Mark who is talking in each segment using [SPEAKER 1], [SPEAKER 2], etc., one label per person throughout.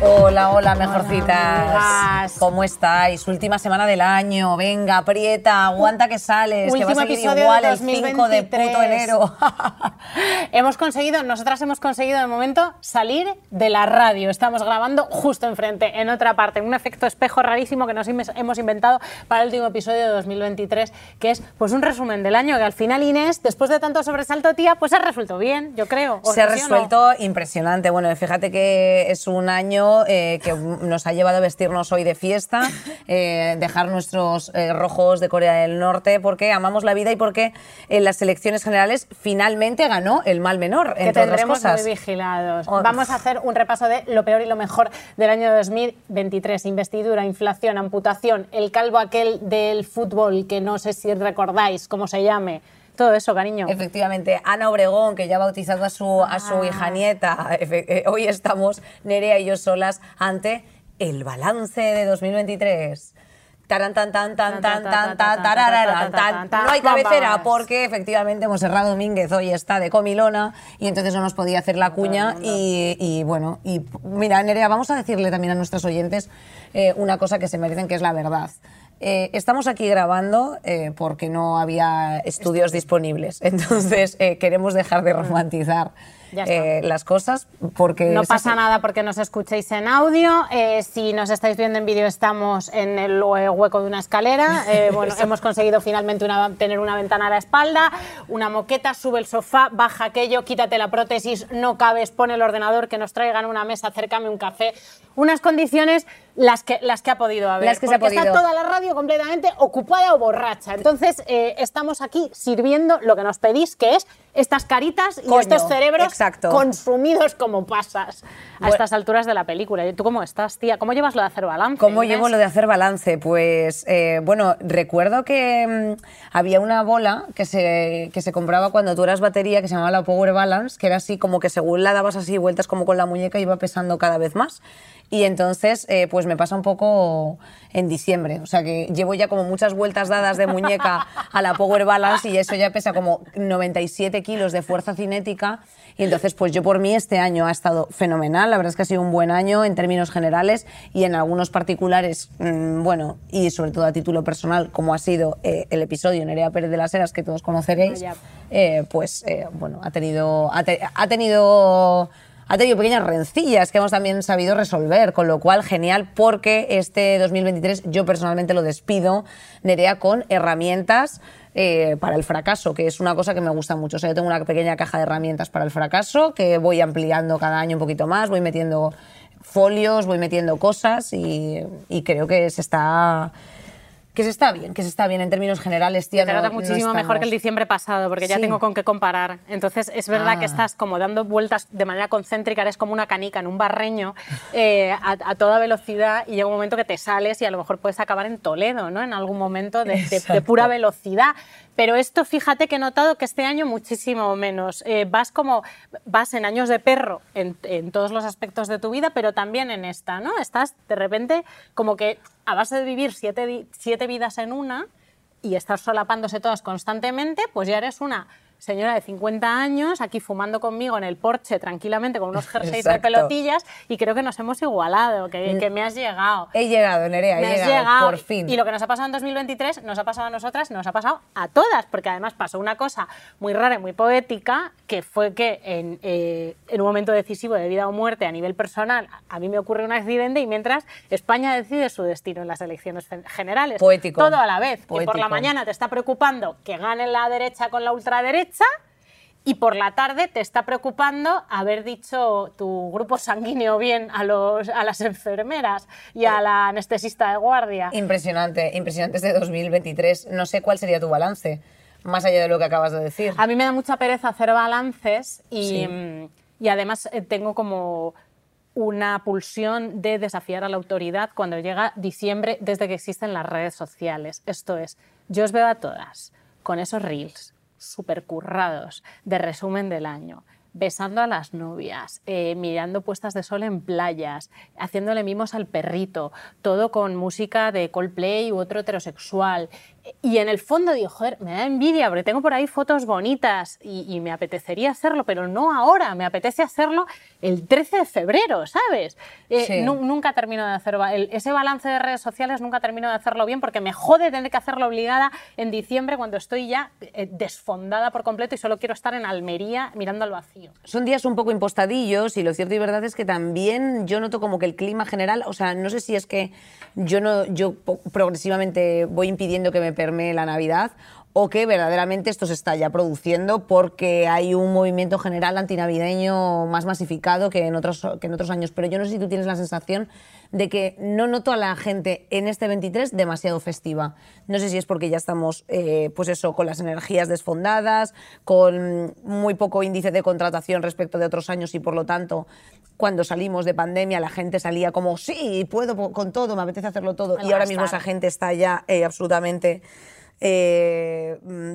[SPEAKER 1] Hola, hola, mejorcitas. ¿Cómo estáis? Última semana del año. Venga, aprieta, aguanta que sales. que va a seguir igual el 5 de puto enero.
[SPEAKER 2] hemos conseguido, nosotras hemos conseguido de momento salir de la radio. Estamos grabando justo enfrente, en otra parte, un efecto espejo rarísimo que nos hemos inventado para el último episodio de 2023, que es pues un resumen del año que al final Inés, después de tanto sobresalto, tía, pues ha resuelto bien, yo creo.
[SPEAKER 1] Se ha resuelto impresionante. Bueno, fíjate que es un año eh, que nos ha llevado a vestirnos hoy de fiesta, eh, dejar nuestros eh, rojos de Corea del Norte, porque amamos la vida y porque en las elecciones generales finalmente ganó el mal menor,
[SPEAKER 2] que
[SPEAKER 1] entre otras
[SPEAKER 2] cosas. muy vigilados. Vamos a hacer un repaso de lo peor y lo mejor del año 2023. Investidura, inflación, amputación, el calvo aquel del fútbol, que no sé si recordáis cómo se llame todo eso, cariño.
[SPEAKER 1] Efectivamente, Ana Obregón, que ya ha bautizado a su, a su hija ah. nieta. Eh, hoy estamos, Nerea y yo solas, ante el balance de 2023. Taran, tan, tan, tan, tan, tan, tan, tan, No hay cabecera porque efectivamente Monserrat Domínguez hoy está de comilona y entonces no nos podía hacer la cuña y, y bueno, y mira, Nerea, vamos a decirle también a nuestros oyentes eh, una cosa que se merecen, que es la verdad. Eh, estamos aquí grabando eh, porque no había estudios disponibles, entonces eh, queremos dejar de romantizar las cosas porque...
[SPEAKER 2] No pasa nada porque nos escuchéis en audio, si nos estáis viendo en vídeo estamos en el hueco de una escalera, bueno, hemos conseguido finalmente una, tener una ventana a la espalda, una moqueta, sube el sofá, baja aquello, quítate la prótesis, no cabes, pone el ordenador, que nos traigan una mesa, acércame un café, unas condiciones las que, las que ha podido haber.
[SPEAKER 1] Las que
[SPEAKER 2] porque
[SPEAKER 1] se
[SPEAKER 2] está toda la radio completamente ocupada o borracha. Entonces, eh, estamos aquí sirviendo lo que nos pedís, que es estas caritas y estos cerebros consumidos como pasas a estas alturas de la película. ¿Tú cómo estás, tía? ¿Cómo llevas lo de hacer balance?
[SPEAKER 1] ¿Cómo llevo lo de hacer balance? Pues, eh, bueno, recuerdo que mm, había una bola que se, que se compraba cuando tú eras batería, que se llamaba la Power Balance, que era así como que según la dabas así vueltas como con la muñeca iba pesando cada vez más. Y entonces, eh, pues me pasa un poco en diciembre. O sea que llevo ya como muchas vueltas dadas de muñeca a la Power Balance y eso ya pesa como 97 kilos de fuerza cinética. Y entonces, pues yo por mí este año ha estado fenomenal. La verdad es que ha sido un buen año en términos generales y en algunos particulares, mm, bueno, y sobre todo a título personal, como ha sido eh, el episodio Nerea Pérez de las Heras, que todos conoceréis, eh, pues bueno, ha tenido, ha tenido ha tenido pequeñas rencillas que hemos también sabido resolver, con lo cual genial porque este 2023 yo personalmente lo despido, Nerea, con herramientas eh, para el fracaso, que es una cosa que me gusta mucho. O sea, yo tengo una pequeña caja de herramientas para el fracaso que voy ampliando cada año un poquito más, voy metiendo folios, voy metiendo cosas y creo que se está que se está bien, que se está bien en términos generales, tía.
[SPEAKER 2] Te trata muchísimo mejor que el diciembre pasado, porque ya tengo con qué comparar. Entonces, es verdad que ah. estás como dando vueltas de manera concéntrica, eres como una canica en un barreño eh, a, toda velocidad y llega un momento que te sales y a lo mejor puedes acabar en Toledo, ¿no? En algún momento de, de pura velocidad. Pero esto, fíjate que he notado que este año muchísimo menos. Eh, vas como, vas en años de perro en, todos los aspectos de tu vida, pero también en esta, ¿no? Estás de repente como que a base de vivir siete, siete vidas en una y estar solapándose todas constantemente, pues ya eres una señora de 50 años aquí fumando conmigo en el porche tranquilamente con unos jerseys de pelotillas y creo que nos hemos igualado, que, que, me has llegado.
[SPEAKER 1] He llegado, Nerea, he llegado, por fin.
[SPEAKER 2] Y lo que nos ha pasado en 2023 nos ha pasado a nosotras, nos ha pasado a todas, porque además pasó una cosa muy rara y muy poética, que fue que en, eh, en un momento decisivo de vida o muerte a nivel personal, a mí me ocurre un accidente y mientras España decide su destino en las elecciones generales.
[SPEAKER 1] Poético.
[SPEAKER 2] Todo a la vez. Que por la mañana te está preocupando que gane la derecha con la ultraderecha, y por la tarde te está preocupando haber dicho tu grupo sanguíneo bien a, los, a las enfermeras y a la anestesista de guardia.
[SPEAKER 1] Impresionante, impresionante este 2023. No sé cuál sería tu balance, más allá de lo que acabas de decir.
[SPEAKER 2] A mí me da mucha pereza hacer balances y, y además eh, tengo como una pulsión de desafiar a la autoridad cuando llega diciembre desde que existen las redes sociales. Esto es, yo os veo a todas con esos reels, supercurrados de resumen del año, besando a las novias, eh, mirando puestas de sol en playas, haciéndole mimos al perrito, todo con música de Coldplay u otro heterosexual. Y en el fondo digo, joder, me da envidia porque tengo por ahí fotos bonitas y, me apetecería hacerlo, pero no ahora, me apetece hacerlo el 13 de febrero, ¿sabes? Eh, nunca termino de hacer ese balance de redes sociales, nunca termino de hacerlo bien porque me jode tener que hacerlo obligada en diciembre cuando estoy ya eh, desfondada por completo y solo quiero estar en Almería mirando al vacío.
[SPEAKER 1] Son días un poco impostadillos y lo cierto y verdad es que también yo noto como que el clima general, o sea, no sé si es que yo, no, yo progresivamente voy impidiendo que me permee la Navidad o que verdaderamente esto se está ya produciendo porque hay un movimiento general antinavideño más masificado que en otros, que en otros años. Pero yo no sé si tú tienes la sensación de que no noto a la gente en este 23 demasiado festiva. No sé si es porque ya estamos, eh, pues eso, con las energías desfondadas, con muy poco índice de contratación respecto de otros años y por lo tanto, cuando salimos de pandemia la gente salía como, sí, puedo con todo, me apetece hacerlo todo. y ahora mismo esa gente está ya eh, absolutamente eh,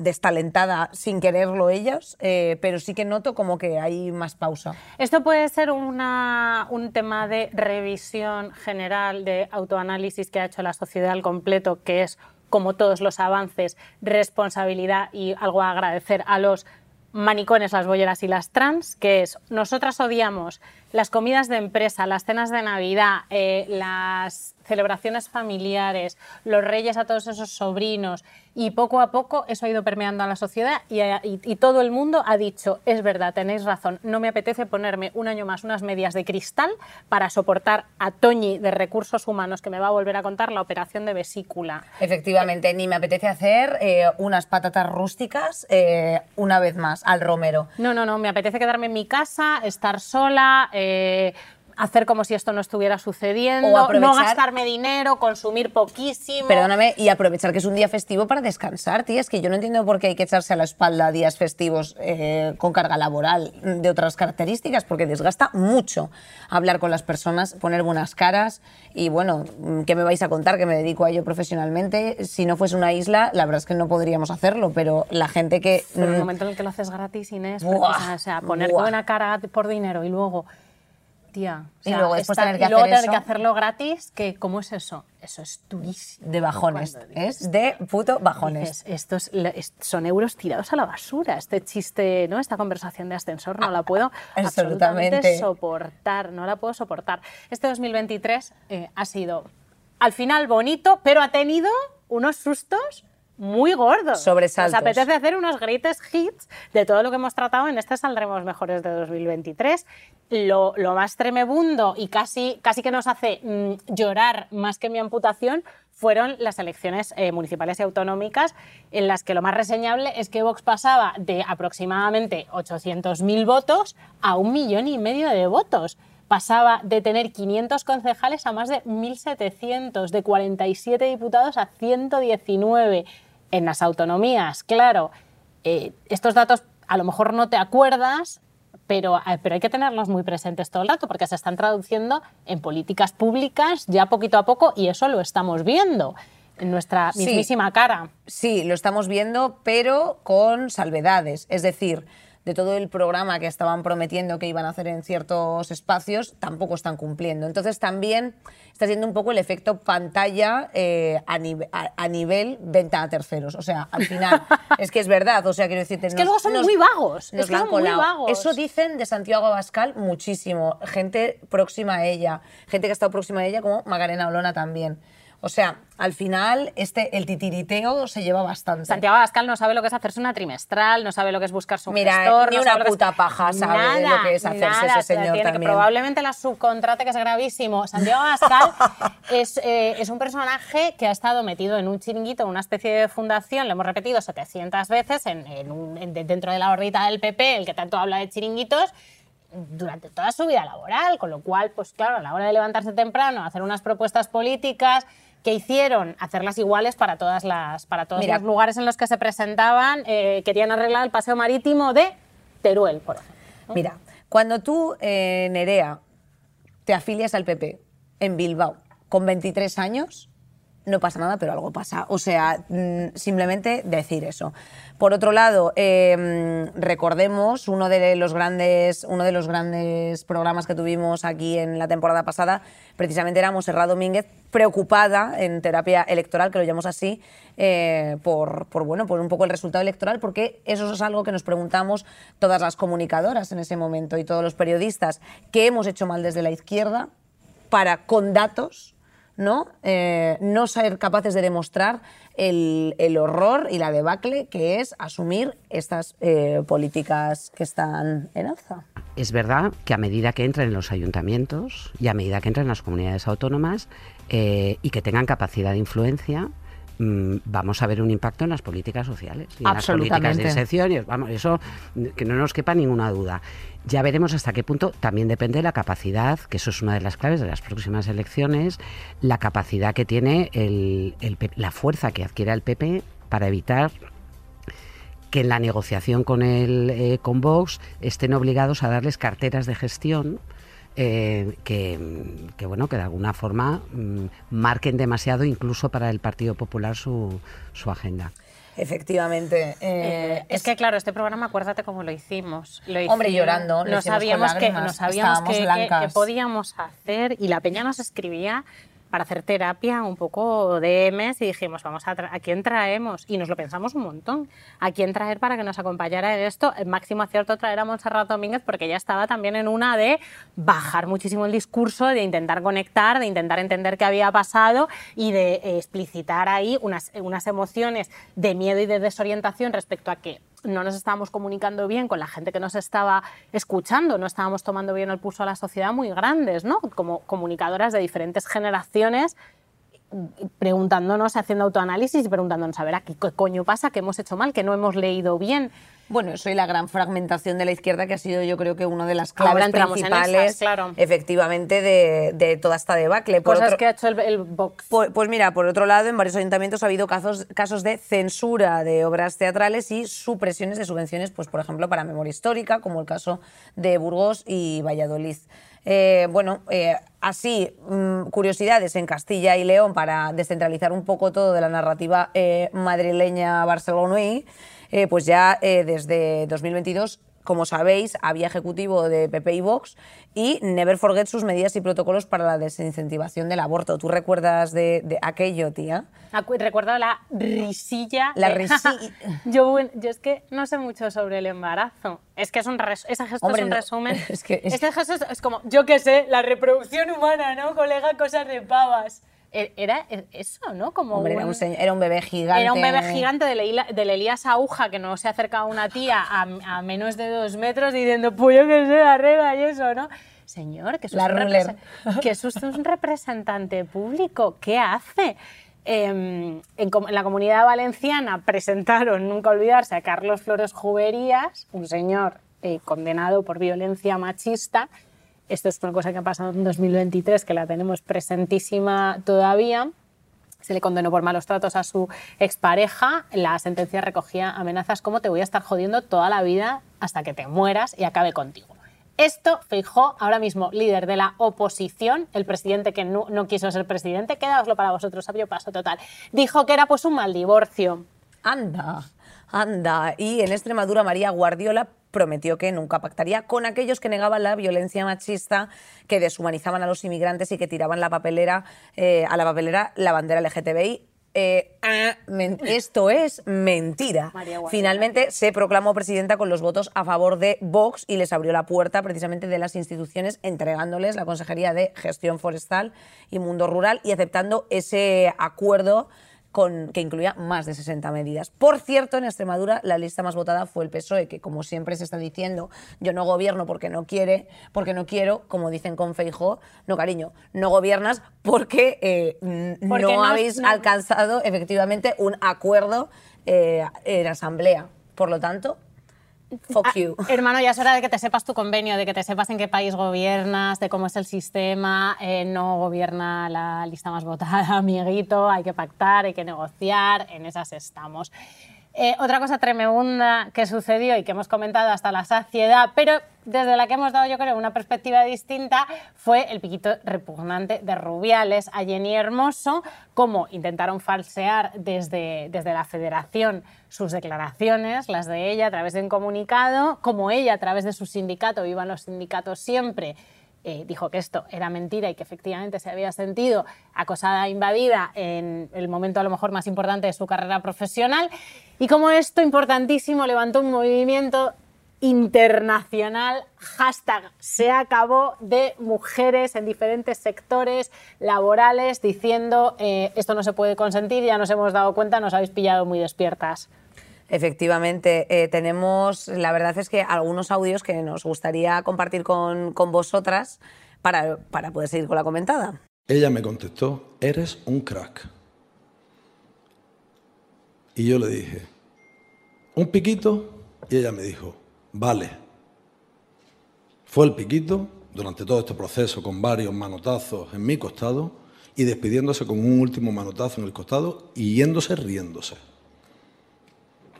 [SPEAKER 1] destalentada sin quererlo ellos, eh, pero sí que noto como que hay más pausa.
[SPEAKER 2] Esto puede ser un tema de revisión general de autoanálisis que ha hecho la sociedad al completo, que es, como todos los avances, responsabilidad y algo a agradecer a los manicones, las bolleras y las trans, que es, nosotras odiamos las comidas de empresa, las cenas de Navidad, eh, las celebraciones familiares, los reyes a todos esos sobrinos, y poco a poco eso ha ido permeando a la sociedad y, todo el mundo ha dicho, es verdad, tenéis razón, no me apetece ponerme un año más unas medias de cristal para soportar a Toñi de recursos humanos que me va a volver a contar la operación de vesícula.
[SPEAKER 1] Efectivamente, ni me apetece hacer eh, unas patatas rústicas eh, una vez más al romero.
[SPEAKER 2] No, no, no, me apetece quedarme en mi casa, estar sola. Eh, hacer como si esto no estuviera sucediendo, no gastarme dinero, consumir poquísimo.
[SPEAKER 1] Perdóname, y aprovechar que es un día festivo para descansar, tía. Es que yo no entiendo por qué hay que echarse a la espalda días festivos eh, con carga laboral de otras características, porque desgasta mucho hablar con las personas, poner buenas caras y bueno, ¿qué me vais a contar? Que me dedico a ello profesionalmente. Si no fuese una isla, la verdad es que no podríamos hacerlo, pero la gente que...
[SPEAKER 2] Pero el mm, momento en el que lo haces gratis, Inés, o sea, poner buena cara por dinero y luego
[SPEAKER 1] y luego después tener que,
[SPEAKER 2] hacerlo gratis, que ¿cómo es eso? Eso es durísimo.
[SPEAKER 1] De bajones. Es de puto bajones.
[SPEAKER 2] estos son euros tirados a la basura. Este chiste, ¿no? Esta conversación de ascensor no la puedo absolutamente soportar. No la puedo soportar. Este 2023 eh, ha sido al final bonito, pero ha tenido unos sustos muy gordo.
[SPEAKER 1] Sobresaltos.
[SPEAKER 2] Nos apetece hacer unos greatest hits de todo lo que hemos tratado en este Saldremos Mejores de 2023. Lo, lo más tremebundo y casi, casi que nos hace mm, llorar más que mi amputación fueron las elecciones eh, municipales y autonómicas, en las que lo más reseñable es que Vox pasaba de aproximadamente 800.000 votos a un millón y medio de votos pasaba de tener 500 concejales a más de 1.700, de 47 diputados a 119 en las autonomías. Claro, eh, estos datos a lo mejor no te acuerdas, pero, eh, pero hay que tenerlos muy presentes todo el rato porque se están traduciendo en políticas públicas ya poquito a poco y eso lo estamos viendo en nuestra mismísima cara.
[SPEAKER 1] Sí, lo estamos viendo, pero con salvedades. Es decir, de todo el programa que estaban prometiendo que iban a hacer en ciertos espacios, tampoco están cumpliendo. Entonces también está siendo un poco el efecto pantalla eh, a, nivel venta a terceros. O sea, al final, es que es verdad, o sea, quiero decirte...
[SPEAKER 2] Es que luego son muy vagos, es que son muy vagos.
[SPEAKER 1] Eso dicen de Santiago Abascal muchísimo, gente próxima a ella, gente que ha estado próxima a ella como Magarena Olona también. O sea, al final este, el titiriteo se lleva bastante.
[SPEAKER 2] Santiago Abascal no sabe lo que es hacerse una trimestral, no sabe lo que es buscarse un
[SPEAKER 1] Mira,
[SPEAKER 2] gestor.
[SPEAKER 1] Ni una puta paja sabe lo que es hacerse ese señor también.
[SPEAKER 2] Que probablemente la subcontrate, que es gravísimo. Santiago Abascal es, eh, es, un personaje que ha estado metido en un chiringuito, en una especie de fundación, lo hemos repetido 700 veces, en, dentro de la órbita del PP, el que tanto habla de chiringuitos, durante toda su vida laboral, con lo cual, pues claro, a la hora de levantarse temprano, hacer unas propuestas políticas, que hicieron hacerlas iguales para, todas las, para todos los lugares en los que se presentaban. Eh, querían arreglar el paseo marítimo de Teruel, por ejemplo.
[SPEAKER 1] Mira, cuando tú, eh, Nerea, te afilias al PP en Bilbao con 23 años, no pasa nada, pero algo pasa. O sea, mm, simplemente decir eso. Por otro lado, eh, recordemos uno de, los grandes, uno de los grandes programas que tuvimos aquí en la temporada pasada, precisamente era Monserrat Domínguez, preocupada en terapia electoral, que lo llamamos así, eh, por, por, bueno, por un poco el resultado electoral, porque eso es algo que nos preguntamos todas las comunicadoras en ese momento y todos los periodistas, ¿qué hemos hecho mal desde la izquierda para, con datos, ¿no? Eh, no ser capaces de demostrar el, horror y la debacle que es asumir estas eh, políticas que están en alza.
[SPEAKER 3] Es verdad que a medida que entren en los ayuntamientos y a medida que entren en las comunidades autónomas eh, y que tengan capacidad de influencia, mm, vamos a ver un impacto en las políticas sociales y en las políticas de inserción. Vamos, eso que no nos quepa ninguna duda. Ya veremos hasta qué punto también depende de la capacidad, que eso es una de las claves de las próximas elecciones, la capacidad que tiene el, la fuerza que adquiere el PP para evitar que en la negociación con el eh, con Vox estén obligados a darles carteras de gestión eh, que, bueno que de alguna forma mm, marquen demasiado incluso para el Partido Popular su, su agenda.
[SPEAKER 1] Efectivamente.
[SPEAKER 2] Eh, es, que claro, este programa, acuérdate cómo lo hicimos.
[SPEAKER 1] Hombre, llorando.
[SPEAKER 2] no sabíamos, que, no sabíamos que, podíamos hacer y la peña nos escribía para hacer terapia un poco de MS y dijimos, vamos a, ¿a quién traemos? Y nos lo pensamos un montón. ¿A quién traer para que nos acompañara en esto? El máximo acierto traer a Montserrat Domínguez porque ella estaba también en una de bajar muchísimo el discurso, de intentar conectar, de intentar entender qué había pasado y de explicitar ahí unas, unas emociones de miedo y de desorientación respecto a que no nos estábamos comunicando bien con la gente que nos estaba escuchando, no estábamos tomando bien el pulso a la sociedad muy grandes, ¿no? Como comunicadoras de diferentes generaciones preguntándonos, haciendo autoanálisis y preguntándonos, a ver, ¿qué coño pasa? ¿Qué hemos hecho mal? ¿Que no hemos leído bien?
[SPEAKER 1] Bueno, eso y la gran fragmentación de la izquierda que ha sido yo creo que una de las claves principales efectivamente de, toda esta debacle.
[SPEAKER 2] Por Cosas que ha hecho el, Vox.
[SPEAKER 1] Pues, mira, por otro lado, en varios ayuntamientos ha habido casos, casos de censura de obras teatrales y supresiones de subvenciones, pues por ejemplo, para memoria histórica, como el caso de Burgos y Valladolid. Eh, bueno, eh, así, mm, curiosidades en Castilla y León para descentralizar un poco todo de la narrativa eh, madrileña barcelona eh, pues ya eh, desde 2022 como sabéis, había ejecutivo de PP y Vox y never forget sus medidas y protocolos para la desincentivación del aborto. ¿Tú recuerdas de, aquello, tía?
[SPEAKER 2] Recuerdo la risilla.
[SPEAKER 1] La risilla.
[SPEAKER 2] yo, yo, es que no sé mucho sobre el embarazo. Es que es un ese gesto es un resumen. Es que Este gesto es, como, yo qué sé, la reproducción humana, ¿no, colega? Cosas de pavas. E, era eso, ¿no?
[SPEAKER 1] Como un, era, un, bebé gigante.
[SPEAKER 2] Era un bebé gigante del, Elías Aguja que no se acerca a una tía a, menos de dos metros diciendo, pues yo que sé, arriba y eso, ¿no? Señor, que es, un, que un representante público, ¿qué hace? Em, en, la comunidad valenciana presentaron, nunca olvidarse, a Carlos Flores Juberías, un señor eh, condenado por violencia machista, esto es una cosa que ha pasado en 2023, que la tenemos presentísima todavía. Se le condenó por malos tratos a su expareja. La sentencia recogía amenazas como te voy a estar jodiendo toda la vida hasta que te mueras y acabe contigo. Esto fijó ahora mismo líder de la oposición, el presidente que no, quiso ser presidente, quedaoslo para vosotros, sabio paso total. Dijo que era pues un mal divorcio.
[SPEAKER 1] Anda, anda. Y en Extremadura María Guardiola prometió que nunca pactaría con aquellos que negaban la violencia machista, que deshumanizaban a los inmigrantes y que tiraban la papelera, eh, a la papelera la bandera LGTBI. Eh, ah, esto es mentira. Finalmente se proclamó presidenta con los votos a favor de Vox y les abrió la puerta precisamente de las instituciones entregándoles la Consejería de Gestión Forestal y Mundo Rural y aceptando ese acuerdo que incluía más de 60 medidas. Por cierto, en Extremadura la lista más votada fue el PSOE, que como siempre se está diciendo, yo no gobierno porque no quiere, porque no quiero, como dicen con Feijó, no cariño, no gobiernas porque, eh, no, habéis alcanzado efectivamente un acuerdo eh, en asamblea. Por lo tanto, Fuck ah, you.
[SPEAKER 2] hermano, ya es hora de que te sepas tu convenio, de que te sepas en qué país gobiernas, de cómo es el sistema. Eh, no gobierna la lista más votada, amiguito. Hay que pactar, hay que negociar. En esas estamos. Eh, otra cosa tremenda que sucedió y que hemos comentado hasta la saciedad, pero desde la que hemos dado yo creo una perspectiva distinta, fue el piquito repugnante de Rubiales a Jenny Hermoso, cómo intentaron falsear desde, desde la federación sus declaraciones, las de ella a través de un comunicado, como ella a través de su sindicato, vivan los sindicatos siempre, eh, dijo que esto era mentira y que efectivamente se había sentido acosada, invadida en el momento a lo mejor más importante de su carrera profesional. Y como esto importantísimo levantó un movimiento internacional, hashtag se acabó de mujeres en diferentes sectores laborales diciendo eh, esto no se puede consentir, ya nos hemos dado cuenta, nos habéis pillado muy despiertas.
[SPEAKER 1] Efectivamente, eh, tenemos, la verdad es que algunos audios que nos gustaría compartir con, vosotras para, para poder seguir con la comentada.
[SPEAKER 4] Ella me contestó, eres un crack. Y yo le dije, ¿un piquito? Y ella me dijo, vale. Fue el piquito durante todo este proceso con varios manotazos en mi costado y despidiéndose con un último manotazo en el costado y yéndose riéndose.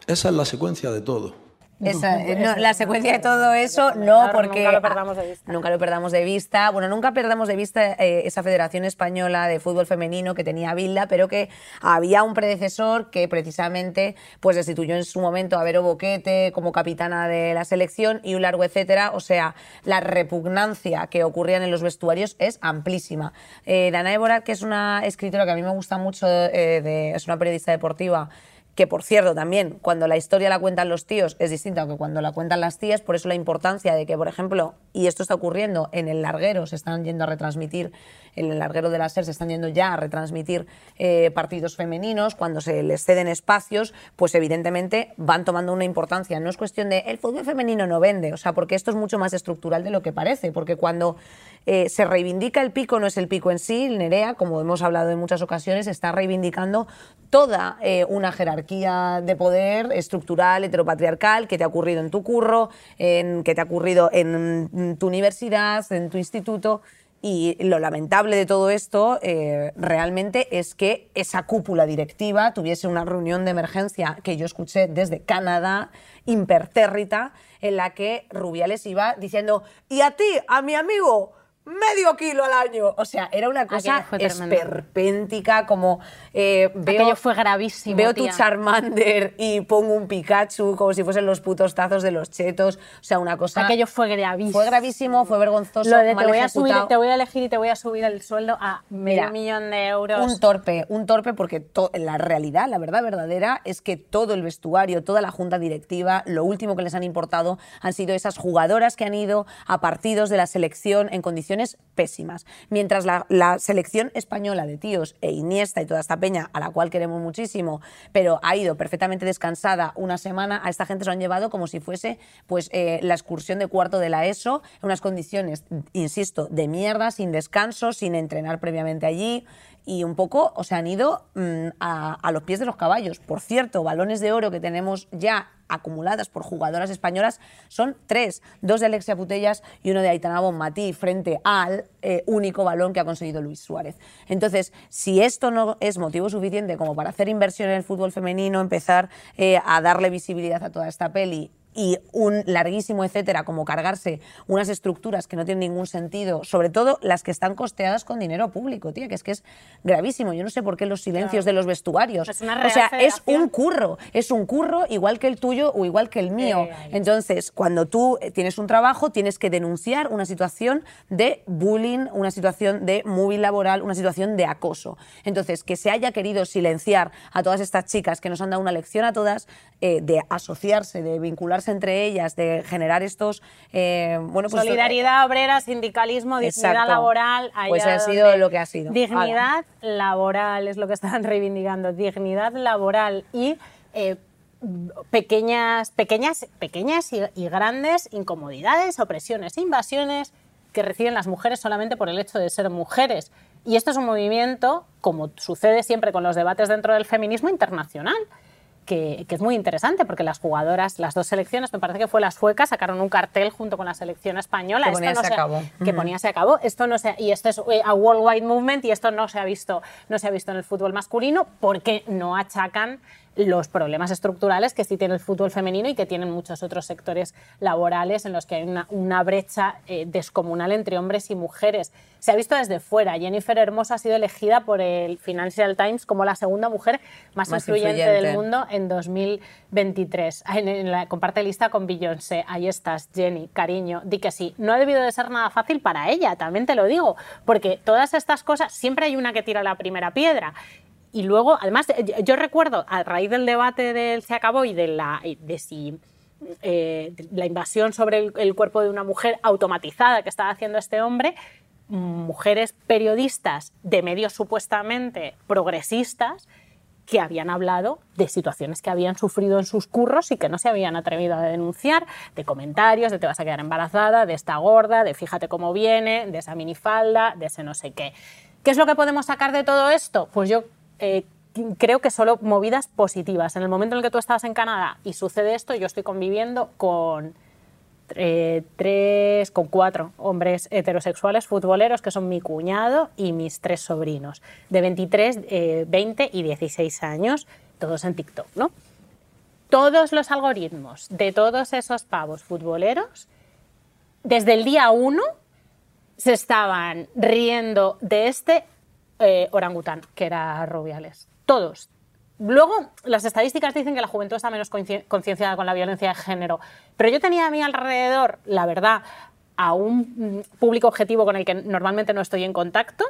[SPEAKER 4] Esa es la secuencia de todo.
[SPEAKER 1] Eh, la secuencia de todo eso, no, porque.
[SPEAKER 2] Nunca lo perdamos de vista.
[SPEAKER 1] Nunca lo perdamos de vista. Bueno, nunca perdamos de vista eh, esa Federación Española de Fútbol Femenino que tenía Bilda, pero que había un predecesor que precisamente pues destituyó en su momento a Vero Boquete como capitana de la selección y un largo etcétera. O sea, la repugnancia que ocurría en los vestuarios es amplísima. Eh, Dana Évora, que es una escritora que a mí me gusta mucho, es una periodista deportiva que por cierto también cuando la historia la cuentan los tíos es distinta que cuando la cuentan las tías, por eso la importancia de que, por ejemplo, y esto está ocurriendo en el larguero, se están yendo a retransmitir, en el larguero de la SER se están yendo ya a retransmitir eh, partidos femeninos, cuando se les ceden espacios, pues evidentemente van tomando una importancia. No es cuestión de el fútbol femenino no vende, o sea, porque esto es mucho más estructural de lo que parece, porque cuando eh, se reivindica el pico, no es el pico en sí, el Nerea, como hemos hablado en muchas ocasiones, está reivindicando toda eh, una jerarquía de poder estructural, heteropatriarcal, que te ha ocurrido en tu curro, en, que te ha ocurrido en tu universidad, en tu instituto. Y lo lamentable de todo esto eh, realmente es que esa cúpula directiva tuviese una reunión de emergencia que yo escuché desde Canadá, impertérrita, en la que Rubiales iba diciendo, y a ti, a mi amigo, medio kilo al año. O sea, era una cosa esperpéntica, como eh, veo,
[SPEAKER 2] Aquello fue gravísimo.
[SPEAKER 1] Veo tu Charmander y pongo un Pikachu como si fuesen los putos tazos de los chetos. O sea, una cosa.
[SPEAKER 2] Aquello fue gravísimo.
[SPEAKER 1] Fue gravísimo, fue vergonzoso.
[SPEAKER 2] Lo de te voy, a subir, te voy a elegir y te voy a subir el sueldo a medio millón de euros.
[SPEAKER 1] Un torpe, un torpe, porque la realidad, la verdad verdadera, es que todo el vestuario, toda la junta directiva, lo último que les han importado han sido esas jugadoras que han ido a partidos de la selección en condiciones pésimas. Mientras la, selección española de tíos e Iniesta y toda esta peña, a la cual queremos muchísimo, pero ha ido perfectamente descansada una semana, a esta gente se lo han llevado como si fuese pues, eh, la excursión de cuarto de la ESO, en unas condiciones, insisto, de mierda, sin descanso, sin entrenar previamente allí y un poco, o sea, han ido mm, a, a, los pies de los caballos. Por cierto, balones de oro que tenemos ya acumuladas por jugadoras españolas son tres, dos de Alexia Putellas y uno de Aitana Bonmatí frente al eh, único balón que ha conseguido Luis Suárez. Entonces, si esto no es motivo suficiente como para hacer inversión en el fútbol femenino, empezar eh, a darle visibilidad a toda esta peli y un larguísimo etcétera, como cargarse unas estructuras que no tienen ningún sentido, sobre todo las que están costeadas con dinero público, tía, que es que es gravísimo. Yo no sé por qué los silencios de los vestuarios. o sea, es un curro, es un curro igual que el tuyo o igual que el mío. Entonces, cuando tú eh, tienes un trabajo, tienes que denunciar una situación de bullying, una situación de móvil laboral, una situación de acoso. Entonces, que se haya querido silenciar a todas estas chicas que nos han dado una lección a todas eh, de asociarse, de vincularse entre ellas, de generar estos...
[SPEAKER 2] Eh, bueno, pues, Solidaridad obrera, sindicalismo, dignidad laboral.
[SPEAKER 1] Pues ha sido lo que ha sido.
[SPEAKER 2] Dignidad laboral es lo que están reivindicando, dignidad laboral y... Eh, pequeñas, pequeñas, pequeñas y, y, grandes incomodidades, opresiones, invasiones que reciben las mujeres solamente por el hecho de ser mujeres. Y esto es un movimiento, como sucede siempre con los debates dentro del feminismo internacional que, es muy interesante porque las jugadoras, las dos selecciones, me parece que fue la sueca, sacaron un cartel junto con la selección española.
[SPEAKER 1] Que ponía
[SPEAKER 2] esto
[SPEAKER 1] se acabó.
[SPEAKER 2] Que ponía se acabó. Esto no se, y esto es eh, a worldwide movement y esto no se ha visto, no se ha visto en el fútbol masculino porque no achacan los problemas estructurales que sí tiene el fútbol femenino y que tienen muchos otros sectores laborales en los que hay una, brecha eh, descomunal entre hombres y mujeres. Se ha visto desde fuera. Jennifer Hermosa ha sido elegida por el Financial Times como la segunda mujer más, influyente, del mundo en 2023. En, la, comparte lista con Beyoncé. Ahí estás, Jenny, cariño, di que sí. No ha debido de ser nada fácil para ella, también te lo digo, porque todas estas cosas, siempre hay una que tira la primera piedra y luego, además, yo recuerdo, a raíz del debate del se acabó y de, la, de si eh, la invasión sobre el, cuerpo de una mujer automatizada que estaba haciendo este hombre, mujeres periodistas de medios supuestamente progresistas que habían hablado de situaciones que habían sufrido en sus curros y que no se habían atrevido a denunciar, de comentarios, de te vas a quedar embarazada, de esta gorda, de fíjate cómo viene, de esa minifalda, de ese no sé qué. ¿Qué es lo que podemos sacar de todo esto? Pues yo eh, creo que solo movidas positivas. En el momento en el que tú estabas en Canadá y sucede esto, yo estoy conviviendo con eh, tres, con cuatro hombres heterosexuales futboleros que son mi cuñado y mis tres sobrinos, de 23, 20 eh, y 16 años, todos en TikTok, ¿no? Todos los algoritmos de todos esos pavos futboleros, desde el día uno, se estaban riendo de este eh, orangután, que era Rubiales. Todos. Luego, las estadísticas dicen que la juventud está menos concienciada con la violencia de género, pero yo tenía a mi alrededor, la verdad, a un mm, público objetivo con el que normalmente no estoy en contacto,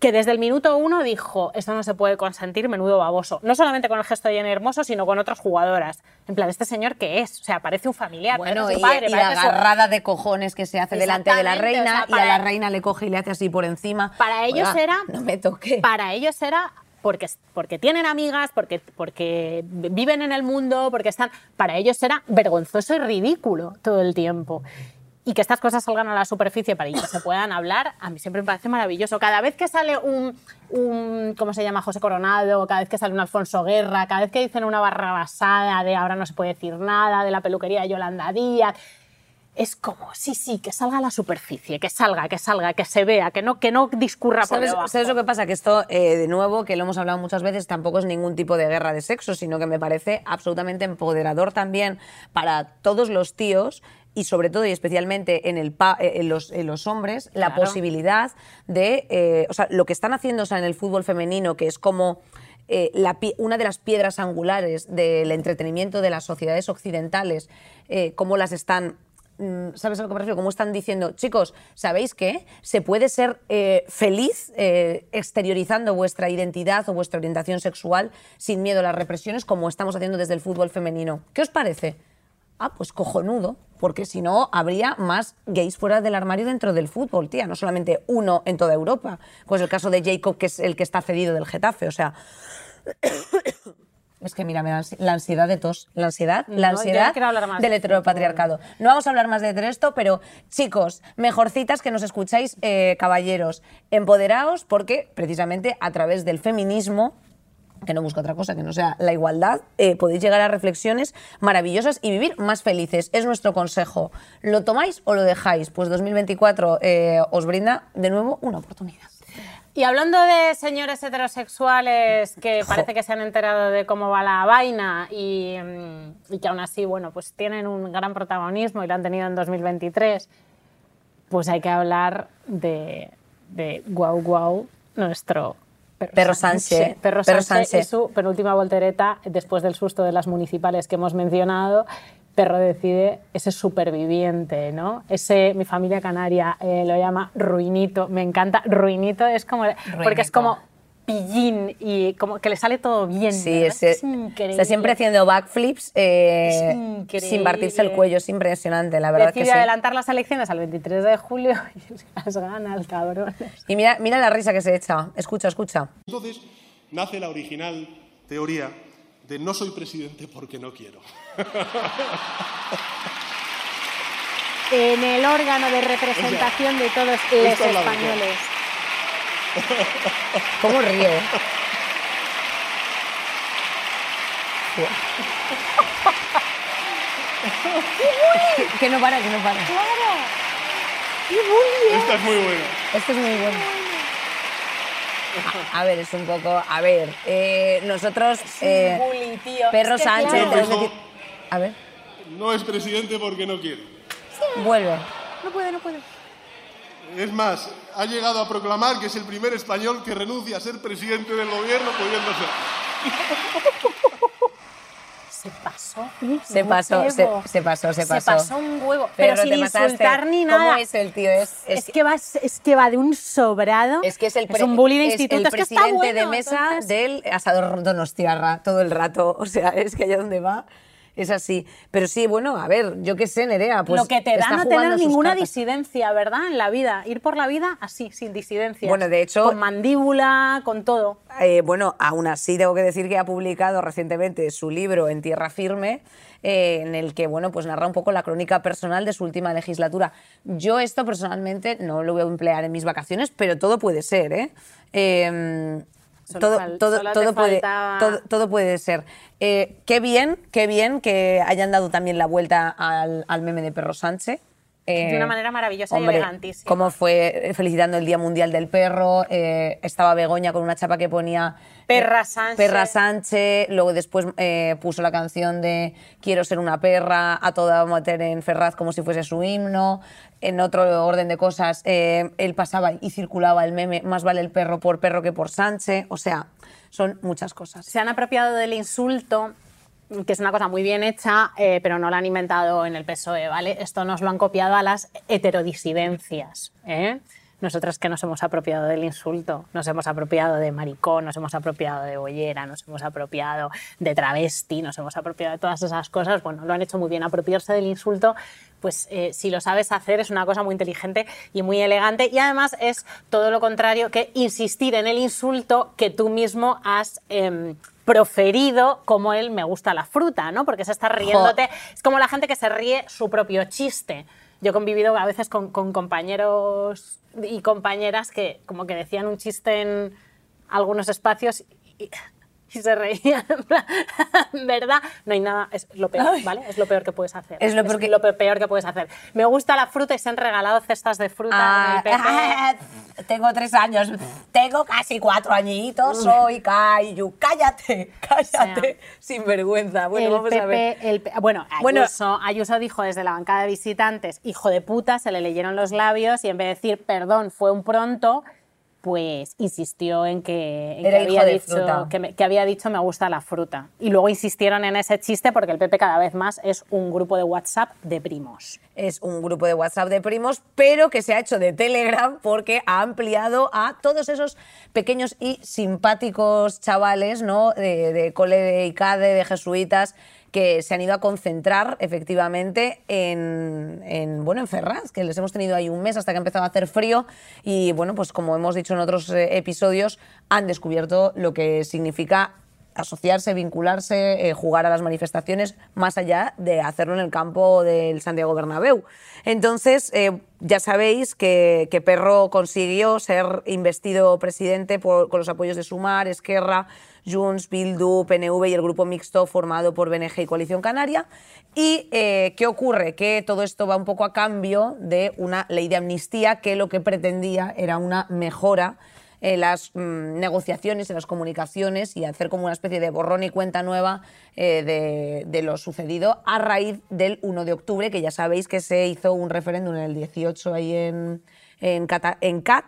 [SPEAKER 2] que desde el minuto uno dijo, esto no se puede consentir, menudo baboso. No solamente con el gesto de Jenny Hermoso, sino con otras jugadoras. En plan, ¿este señor qué es? O sea, parece un familiar,
[SPEAKER 1] bueno,
[SPEAKER 2] su padre.
[SPEAKER 1] Y, la agarrada de cojones que se hace delante de la reina y a la reina le coge y le hace así por encima.
[SPEAKER 2] Para ellos era...
[SPEAKER 1] No me toque.
[SPEAKER 2] Para ellos era porque, porque, tienen amigas, porque, porque viven en el mundo, porque están... Para ellos era vergonzoso y ridículo todo el tiempo y que estas cosas salgan a la superficie para que se puedan hablar, a mí siempre me parece maravilloso. Cada vez que sale un, un, ¿cómo se llama? José Coronado, cada vez que sale un Alfonso Guerra, cada vez que dicen una barra basada de ahora no se puede decir nada, de la peluquería de Yolanda Díaz, es como, sí, sí, que salga a la superficie, que salga, que salga, que se vea, que no, que no discurra por debajo.
[SPEAKER 1] ¿Sabes lo que pasa? Que esto, eh, de nuevo, que lo hemos hablado muchas veces, tampoco es ningún tipo de guerra de sexo, sino que me parece absolutamente empoderador también para todos los tíos y sobre todo y especialmente en, el eh, en, los, en los, hombres, la posibilidad de, eh, o sea, lo que están haciendo en el fútbol femenino, que es como eh, la, una de las piedras angulares del entretenimiento de las sociedades occidentales, cómo las están ¿Sabes a lo que me? Cómo están diciendo, chicos, ¿sabéis qué? Se puede ser feliz exteriorizando vuestra identidad o vuestra orientación sexual sin miedo a las represiones, como estamos haciendo desde el fútbol femenino. ¿Qué os parece? Ah, pues cojonudo, porque si no habría más gays fuera del armario dentro del fútbol, tía, no solamente uno en toda Europa. Pues el caso de Jacob, que es el que está cedido del Getafe, o sea... Es que mira, la ansiedad de tos, la ansiedad, la ansiedad del heteropatriarcado. No vamos a hablar más de esto, pero chicos, mejorcitas que nos escucháis, eh, caballeros, empoderaos porque precisamente a través del feminismo que no busca otra cosa que no sea la igualdad, eh, podéis llegar a reflexiones maravillosas y vivir más felices. Es nuestro consejo. ¿Lo tomáis o lo dejáis? Pues 2024 eh, os brinda de nuevo una oportunidad.
[SPEAKER 2] Y hablando de señores heterosexuales que parece que se han enterado de cómo va la vaina y, mm, y, que aún así, bueno, pues tienen un gran protagonismo y lo han tenido en 2023, pues hay que hablar de, de Guau Guau, nuestro
[SPEAKER 1] Perro, Sánchez.
[SPEAKER 2] Perro, Sánchez, su penúltima voltereta después del susto de las municipales que hemos mencionado. Perro decide ese superviviente, ¿no? Ese, mi familia canaria eh, lo llama ruinito, me encanta. Ruinito es como, porque es como pillín y como que le sale todo bien.
[SPEAKER 1] Sí, es, increíble. Está siempre haciendo backflips eh, sin partirse el cuello, es impresionante, la verdad
[SPEAKER 2] Decide
[SPEAKER 1] que sí.
[SPEAKER 2] adelantar las elecciones al 23 de julio y las gana el cabrón.
[SPEAKER 1] Y mira, mira la risa que se echa. Escucha, escucha.
[SPEAKER 5] Entonces nace la original teoría de no soy presidente porque no quiero.
[SPEAKER 2] En el órgano de representación de todos los españoles.
[SPEAKER 1] ¿Cómo ríe? que no para, que no para.
[SPEAKER 5] Esta es muy buena.
[SPEAKER 1] Esto es muy bueno. A, a ver, es un poco. A ver, eh, nosotros. eh,
[SPEAKER 2] bully, tío.
[SPEAKER 1] Perro
[SPEAKER 2] Es que,
[SPEAKER 1] Sánchez.
[SPEAKER 2] claro.
[SPEAKER 1] A ver,
[SPEAKER 5] No es presidente porque no quiere.
[SPEAKER 1] vuelve.
[SPEAKER 2] No puede, no puede.
[SPEAKER 5] Es más, ha llegado a proclamar que es el primer español que renuncia a ser presidente del gobierno pudiendo ser.
[SPEAKER 2] Se pasó.
[SPEAKER 1] Se
[SPEAKER 2] un
[SPEAKER 1] pasó, se, pasó, se pasó.
[SPEAKER 2] Se pasó un huevo. Pero,
[SPEAKER 1] Pero
[SPEAKER 2] sin insultar ni
[SPEAKER 1] ¿Cómo
[SPEAKER 2] nada.
[SPEAKER 1] es el tío? Es,
[SPEAKER 2] Es, que va, es que va de un sobrado.
[SPEAKER 1] Es que es el, pre-
[SPEAKER 2] un bully de
[SPEAKER 1] es
[SPEAKER 2] instituto.
[SPEAKER 1] el
[SPEAKER 2] es que está
[SPEAKER 1] presidente
[SPEAKER 2] bueno,
[SPEAKER 1] de mesa
[SPEAKER 2] entonces-
[SPEAKER 1] del asador Donostiarra todo el rato. O sea, es que allá donde va es así. Pero sí, bueno, a ver, yo qué sé, Nerea. Pues
[SPEAKER 2] Lo que te da no tener ninguna
[SPEAKER 1] cartas.
[SPEAKER 2] disidencia, ¿verdad? En la vida. Ir por la vida así, sin disidencia.
[SPEAKER 1] Bueno, de hecho-
[SPEAKER 2] Con mandíbula, con todo.
[SPEAKER 1] Eh, bueno, aún así tengo que decir que ha publicado recientemente su libro En Tierra Firme, eh, en el que bueno, pues narra un poco la crónica personal de su última legislatura. Yo esto personalmente no lo voy a emplear en mis vacaciones, pero todo puede ser, ¿eh? Eh, todo, todo, todo puede, todo puede ser. Eh, qué bien, qué bien que hayan dado también la vuelta al, al meme de Perro Sánchez. Eh,
[SPEAKER 2] De una manera maravillosa y elegantísima.
[SPEAKER 1] Cómo fue eh, felicitando el Día Mundial del Perro. eh, estaba Begoña con una chapa que ponía.
[SPEAKER 2] Perra
[SPEAKER 1] eh,
[SPEAKER 2] Sánchez.
[SPEAKER 1] Perra Sánchez. Luego después eh, puso la canción de Quiero ser una perra a toda moter en Ferraz como si fuese su himno. En otro orden de cosas, eh, él pasaba y circulaba el meme Más vale el perro por perro que por Sánchez. O sea, son muchas cosas.
[SPEAKER 2] Se han apropiado del insulto, que es una cosa muy bien hecha, eh, pero no la han inventado en el PSOE, ¿vale? Esto nos lo han copiado a las heterodisidencias, ¿eh? Nosotros que nos hemos apropiado del insulto, nos hemos apropiado de maricón, nos hemos apropiado de bollera, nos hemos apropiado de travesti, nos hemos apropiado de todas esas cosas. Bueno, lo han hecho muy bien. Apropiarse del insulto, pues eh, si lo sabes hacer, es una cosa muy inteligente y muy elegante. Y además es todo lo contrario que insistir en el insulto que tú mismo has em, proferido como el me gusta la fruta, ¿no? Porque se está riéndote. Es como la gente que se ríe su propio chiste. Yo he convivido a veces con, con compañeros y compañeras que como que decían un chiste en algunos espacios y, y se plan, ¿Verdad? No hay nada, es lo peor, ¿vale? Es lo peor que puedes hacer.
[SPEAKER 1] Es lo peor que-
[SPEAKER 2] lo pe- peor que puedes hacer. Me gusta la fruta y se han regalado cestas de fruta en
[SPEAKER 1] Ah, tengo tres años, tengo casi cuatro añitos, soy Cayu. Cállate, cállate, sin vergüenza. Bueno, vamos a ver.
[SPEAKER 2] el bueno,
[SPEAKER 1] Bueno.
[SPEAKER 2] Ayuso, Ayuso dijo desde la bancada de visitantes, hijo de puta, se le leyeron los labios y en vez de decir perdón, fue un pronto, pues insistió en que, en había, dicho, que, me- que había dicho me gusta la fruta. Y luego insistieron en ese chiste porque el PP cada vez más es un grupo de WhatsApp de primos.
[SPEAKER 1] Es un grupo de WhatsApp de primos, pero que se ha hecho de Telegram porque ha ampliado a todos esos pequeños y simpáticos chavales ¿no? de, de cole de ICADE, de jesuitas, que se han ido a concentrar efectivamente en, en, bueno, en Ferraz, que les hemos tenido ahí un mes hasta que ha empezado a hacer frío y bueno, pues como hemos dicho en otros eh, episodios, han descubierto lo que significa asociarse, vincularse, eh, jugar a las manifestaciones, más allá de hacerlo en el campo del Santiago Bernabéu. Entonces, eh, ya sabéis que, Perro consiguió ser investido presidente con los apoyos de Sumar, Esquerra, Junts, Bildu, PNV y el grupo mixto formado por BNG y Coalición Canaria. ¿Y eh, qué ocurre? Que todo esto va un poco a cambio de una ley de amnistía que lo que pretendía era una mejora en las mm, negociaciones, en las comunicaciones y hacer como una especie de borrón y cuenta nueva eh, de, lo sucedido a raíz del 1 de octubre, que ya sabéis que se hizo un referéndum en el 18 ahí en, en, CAT.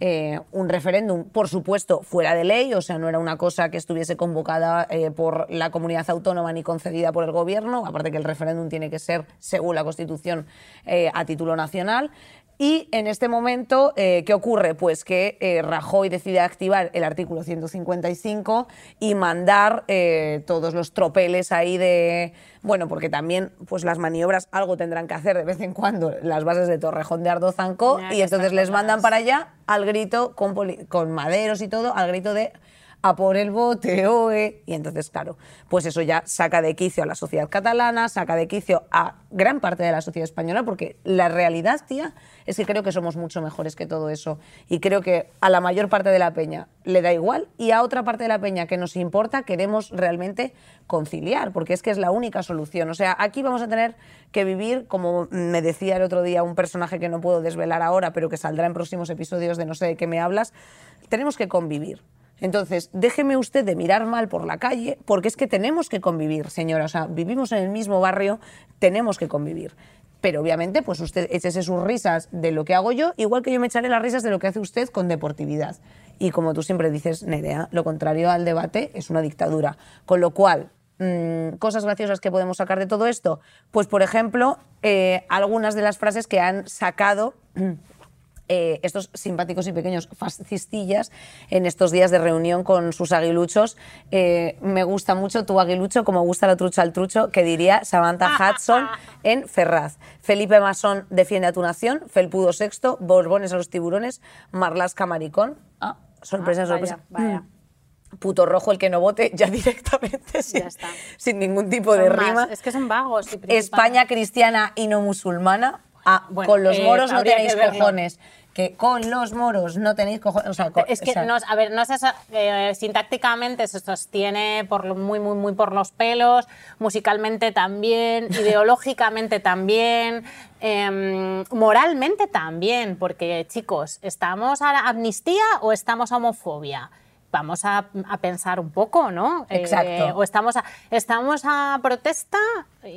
[SPEAKER 1] eh, un referéndum, por supuesto, fuera de ley, o sea, no era una cosa que estuviese convocada eh, por la comunidad autónoma ni concedida por el gobierno, aparte que el referéndum tiene que ser, según la Constitución, eh, a título nacional. Y en este momento, eh, ¿qué ocurre? Pues que eh, Rajoy decide activar el artículo 155 y mandar eh, todos los tropeles ahí de... Bueno, porque también pues las maniobras algo tendrán que hacer de vez en cuando las bases de Torrejón de Ardozanco y entonces les mandan para allá al grito, con maderos y todo, al grito de a por el bote, oe. Y entonces, claro, pues eso ya saca de quicio a la sociedad catalana, saca de quicio a gran parte de la sociedad española, porque la realidad, tía, es que creo que somos mucho mejores que todo eso. Y creo que a la mayor parte de la peña le da igual y a otra parte de la peña que nos importa queremos realmente conciliar, porque es que es la única solución. O sea, aquí vamos a tener que vivir, como me decía el otro día un personaje que no puedo desvelar ahora, pero que saldrá en próximos episodios de no sé de qué me hablas, tenemos que convivir. Entonces, déjeme usted de mirar mal por la calle, porque es que tenemos que convivir, señora. O sea, vivimos en el mismo barrio, tenemos que convivir. Pero obviamente, pues usted échese sus risas de lo que hago yo, igual que yo me echaré las risas de lo que hace usted con deportividad. Y como tú siempre dices, Nerea, lo contrario al debate es una dictadura. Con lo cual, mm, cosas graciosas que podemos sacar de todo esto, pues por ejemplo, eh, algunas de las frases que han sacado eh, estos simpáticos y pequeños fascistillas en estos días de reunión con sus aguiluchos. Eh, me gusta mucho tu aguilucho, como gusta la trucha al trucho, que diría Samantha Hudson en Ferraz. Felipe Masón defiende a tu nación, Felpudo Sexto, Borbones a los tiburones, Marlasca Maricón. Ah, sorpresa,
[SPEAKER 2] Ah,
[SPEAKER 1] sorpresa.
[SPEAKER 2] vaya.
[SPEAKER 1] Mm. Puto rojo el que no vote, ya directamente, sin, ningún tipo de
[SPEAKER 2] más,
[SPEAKER 1] rima.
[SPEAKER 2] Es que son vagos. y
[SPEAKER 1] España cristiana y no musulmana. Ah,
[SPEAKER 2] Bueno,
[SPEAKER 1] con los
[SPEAKER 2] eh,
[SPEAKER 1] moros no
[SPEAKER 2] que
[SPEAKER 1] tenéis cojones. Que con los moros no tenéis cojones. O sea, co-
[SPEAKER 2] Es que,
[SPEAKER 1] o sea,
[SPEAKER 2] no, a ver, no sé, eh, sintácticamente se sostiene por muy, muy, muy por los pelos, musicalmente también, ideológicamente también, em, moralmente también, porque chicos, ¿estamos a la amnistía o estamos a homofobia? Vamos a, a pensar un poco, ¿no? Eh,
[SPEAKER 1] Exacto.
[SPEAKER 2] o estamos a, estamos a protesta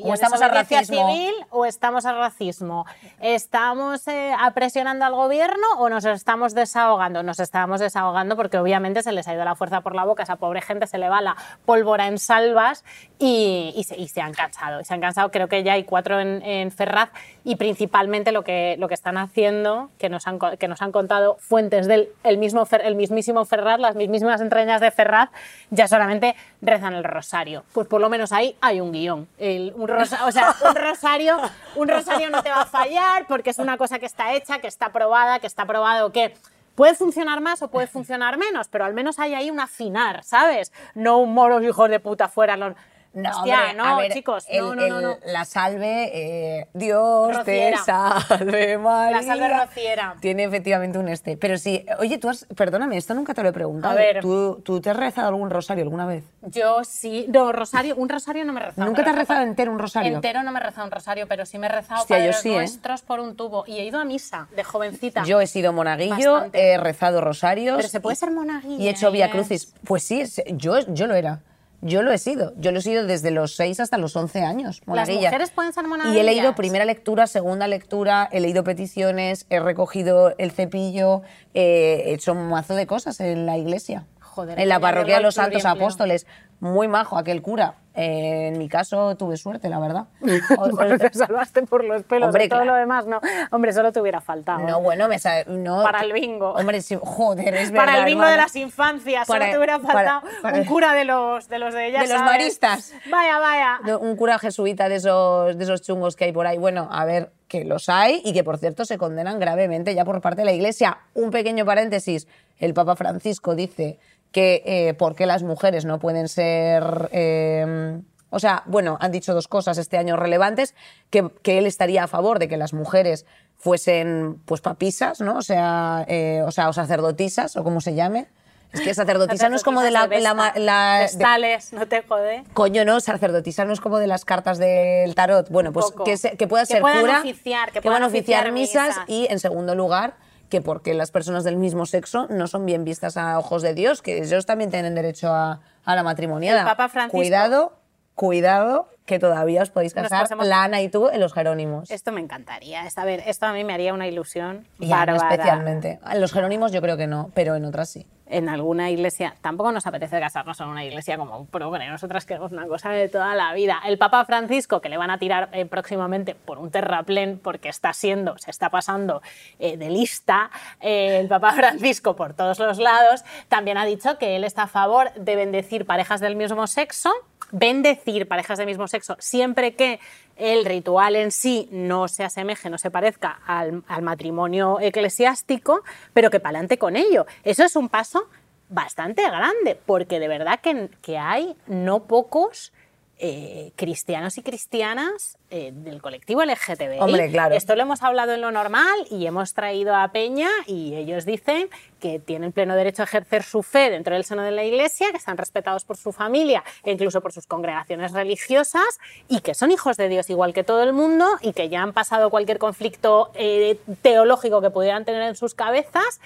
[SPEAKER 1] O estamos a
[SPEAKER 2] desobediencia
[SPEAKER 1] racismo.
[SPEAKER 2] civil o estamos al racismo. ¿Estamos eh, presionando al gobierno o nos estamos desahogando? Nos estamos desahogando porque obviamente se les ha ido la fuerza por la boca, a esa pobre gente se le va la pólvora en salvas y, y se, y se han cansado. Y se han cansado, creo que ya hay cuatro en, en Ferraz y principalmente lo que, lo que están haciendo, que nos han, que nos han contado fuentes del el mismo, Fer- el mismísimo Ferraz, las mismísimas entrañas de Ferraz, ya solamente rezan el rosario. Pues por lo menos ahí hay un guion. El- un o sea, un rosario, un rosario no te va a fallar porque es una cosa que está hecha, que está probada, que está probado que puede funcionar más o puede funcionar menos, pero al menos hay ahí un afinar, ¿sabes? No un moros hijos de puta fuera. Los...
[SPEAKER 1] No,
[SPEAKER 2] Hostia,
[SPEAKER 1] hombre,
[SPEAKER 2] no,
[SPEAKER 1] ver,
[SPEAKER 2] chicos,
[SPEAKER 1] el-
[SPEAKER 2] no, no, no,
[SPEAKER 1] el-
[SPEAKER 2] no.
[SPEAKER 1] La salve, eh, Dios
[SPEAKER 2] Rociera.
[SPEAKER 1] te salve María.
[SPEAKER 2] La salve rociera.
[SPEAKER 1] Tiene efectivamente un este. Pero sí, oye, tú has, perdóname, esto nunca te lo he preguntado.
[SPEAKER 2] A ver.
[SPEAKER 1] ¿Tú, ¿Tú te has rezado algún rosario alguna vez?
[SPEAKER 2] Yo sí, no, rosario, un rosario no me he rezado.
[SPEAKER 1] ¿Nunca te has rezado entero un rosario?
[SPEAKER 2] Entero no me he rezado un rosario, pero sí me he rezado
[SPEAKER 1] Hostia, yo
[SPEAKER 2] Padres
[SPEAKER 1] sí, ¿eh?
[SPEAKER 2] Nuestros por un tubo. Y he ido a misa de jovencita.
[SPEAKER 1] Yo he sido monaguillo,
[SPEAKER 2] Bastante.
[SPEAKER 1] he rezado rosarios.
[SPEAKER 2] Pero se puede
[SPEAKER 1] y-
[SPEAKER 2] ser monaguillo.
[SPEAKER 1] Y he hecho vía
[SPEAKER 2] Inés.
[SPEAKER 1] crucis. Pues sí, yo, yo lo era. Yo lo he sido. Yo lo he sido desde los 6 hasta los 11 años. Monaguilla.
[SPEAKER 2] mujeres pueden ser
[SPEAKER 1] Y he
[SPEAKER 2] monaguillas?
[SPEAKER 1] leído primera lectura, segunda lectura, he leído peticiones, he recogido el cepillo, eh, he hecho un mazo de cosas en la iglesia.
[SPEAKER 2] Joder,
[SPEAKER 1] en la parroquia de los Santos. Apóstoles. Muy majo aquel cura. Eh, en mi caso tuve suerte, la verdad. O-
[SPEAKER 2] Bueno, te salvaste por los pelos.
[SPEAKER 1] Hombre,
[SPEAKER 2] todo
[SPEAKER 1] claro.
[SPEAKER 2] lo demás, no. Hombre, solo te hubiera faltado.
[SPEAKER 1] No, bueno, me sa- no,
[SPEAKER 2] Para el bingo.
[SPEAKER 1] Hombre, sí, joder, es verdad.
[SPEAKER 2] para el bingo de las infancias,
[SPEAKER 1] Para-
[SPEAKER 2] solo te hubiera faltado
[SPEAKER 1] para-
[SPEAKER 2] un cura de los de los de ellas.
[SPEAKER 1] De los maristas.
[SPEAKER 2] Vaya, vaya.
[SPEAKER 1] un cura jesuita de esos, de esos chungos que hay por ahí. Bueno, a ver, que los hay y que, por cierto, se condenan gravemente ya por parte de la Iglesia. Un pequeño paréntesis. El Papa Francisco dice que eh, por qué las mujeres no pueden ser... eh, o sea, bueno, han dicho dos cosas este año relevantes, que, que él estaría a favor de que las mujeres fuesen pues papisas, ¿no? O sea, eh, o sea, o sacerdotisas, o como se llame. Es que sacerdotisa no es como de la... la, ma- la- de-
[SPEAKER 2] no te jode.
[SPEAKER 1] Coño, no, sacerdotisa no es como de las cartas del tarot. Bueno, pues que, se- que pueda
[SPEAKER 2] Que
[SPEAKER 1] ser
[SPEAKER 2] puedan
[SPEAKER 1] cura,
[SPEAKER 2] oficiar, que
[SPEAKER 1] puedan
[SPEAKER 2] puedan
[SPEAKER 1] oficiar
[SPEAKER 2] oficiar
[SPEAKER 1] misas,
[SPEAKER 2] misas.
[SPEAKER 1] y, en segundo lugar, que porque las personas del mismo sexo no son bien vistas a ojos de Dios, que ellos también tienen derecho a, a la matrimoniada.
[SPEAKER 2] El Papa Francisco-
[SPEAKER 1] Cuidado, cuidado, que todavía os podéis casar, la Ana y tú, en los Jerónimos.
[SPEAKER 2] Esto me encantaría. A ver, esto a mí me haría una ilusión
[SPEAKER 1] Y a mí
[SPEAKER 2] bárbara.
[SPEAKER 1] especialmente. En los Jerónimos yo creo que no, pero en otras sí.
[SPEAKER 2] En alguna iglesia. Tampoco nos apetece casarnos en una iglesia como progre. Nosotras queremos una cosa de toda la vida. El Papa Francisco, que le van a tirar eh, próximamente por un terraplén porque está siendo, se está pasando eh, de lista, eh, el Papa Francisco por todos los lados, también ha dicho que él está a favor de bendecir parejas del mismo sexo, bendecir parejas del mismo sexo siempre que el ritual en sí no se asemeje, no se parezca al, matrimonio eclesiástico, pero que pa'lante con ello. Eso es un paso bastante grande, porque de verdad que, que hay no pocos eh, cristianos y cristianas eh, del colectivo LGTBI.
[SPEAKER 1] Hombre, claro.
[SPEAKER 2] Esto lo hemos hablado en lo normal y hemos traído a Peña y ellos dicen que tienen pleno derecho a ejercer su fe dentro del seno de la Iglesia, que están respetados por su familia e incluso por sus congregaciones religiosas y que son hijos de Dios igual que todo el mundo y que ya han pasado cualquier conflicto eh, teológico que pudieran tener en sus cabezas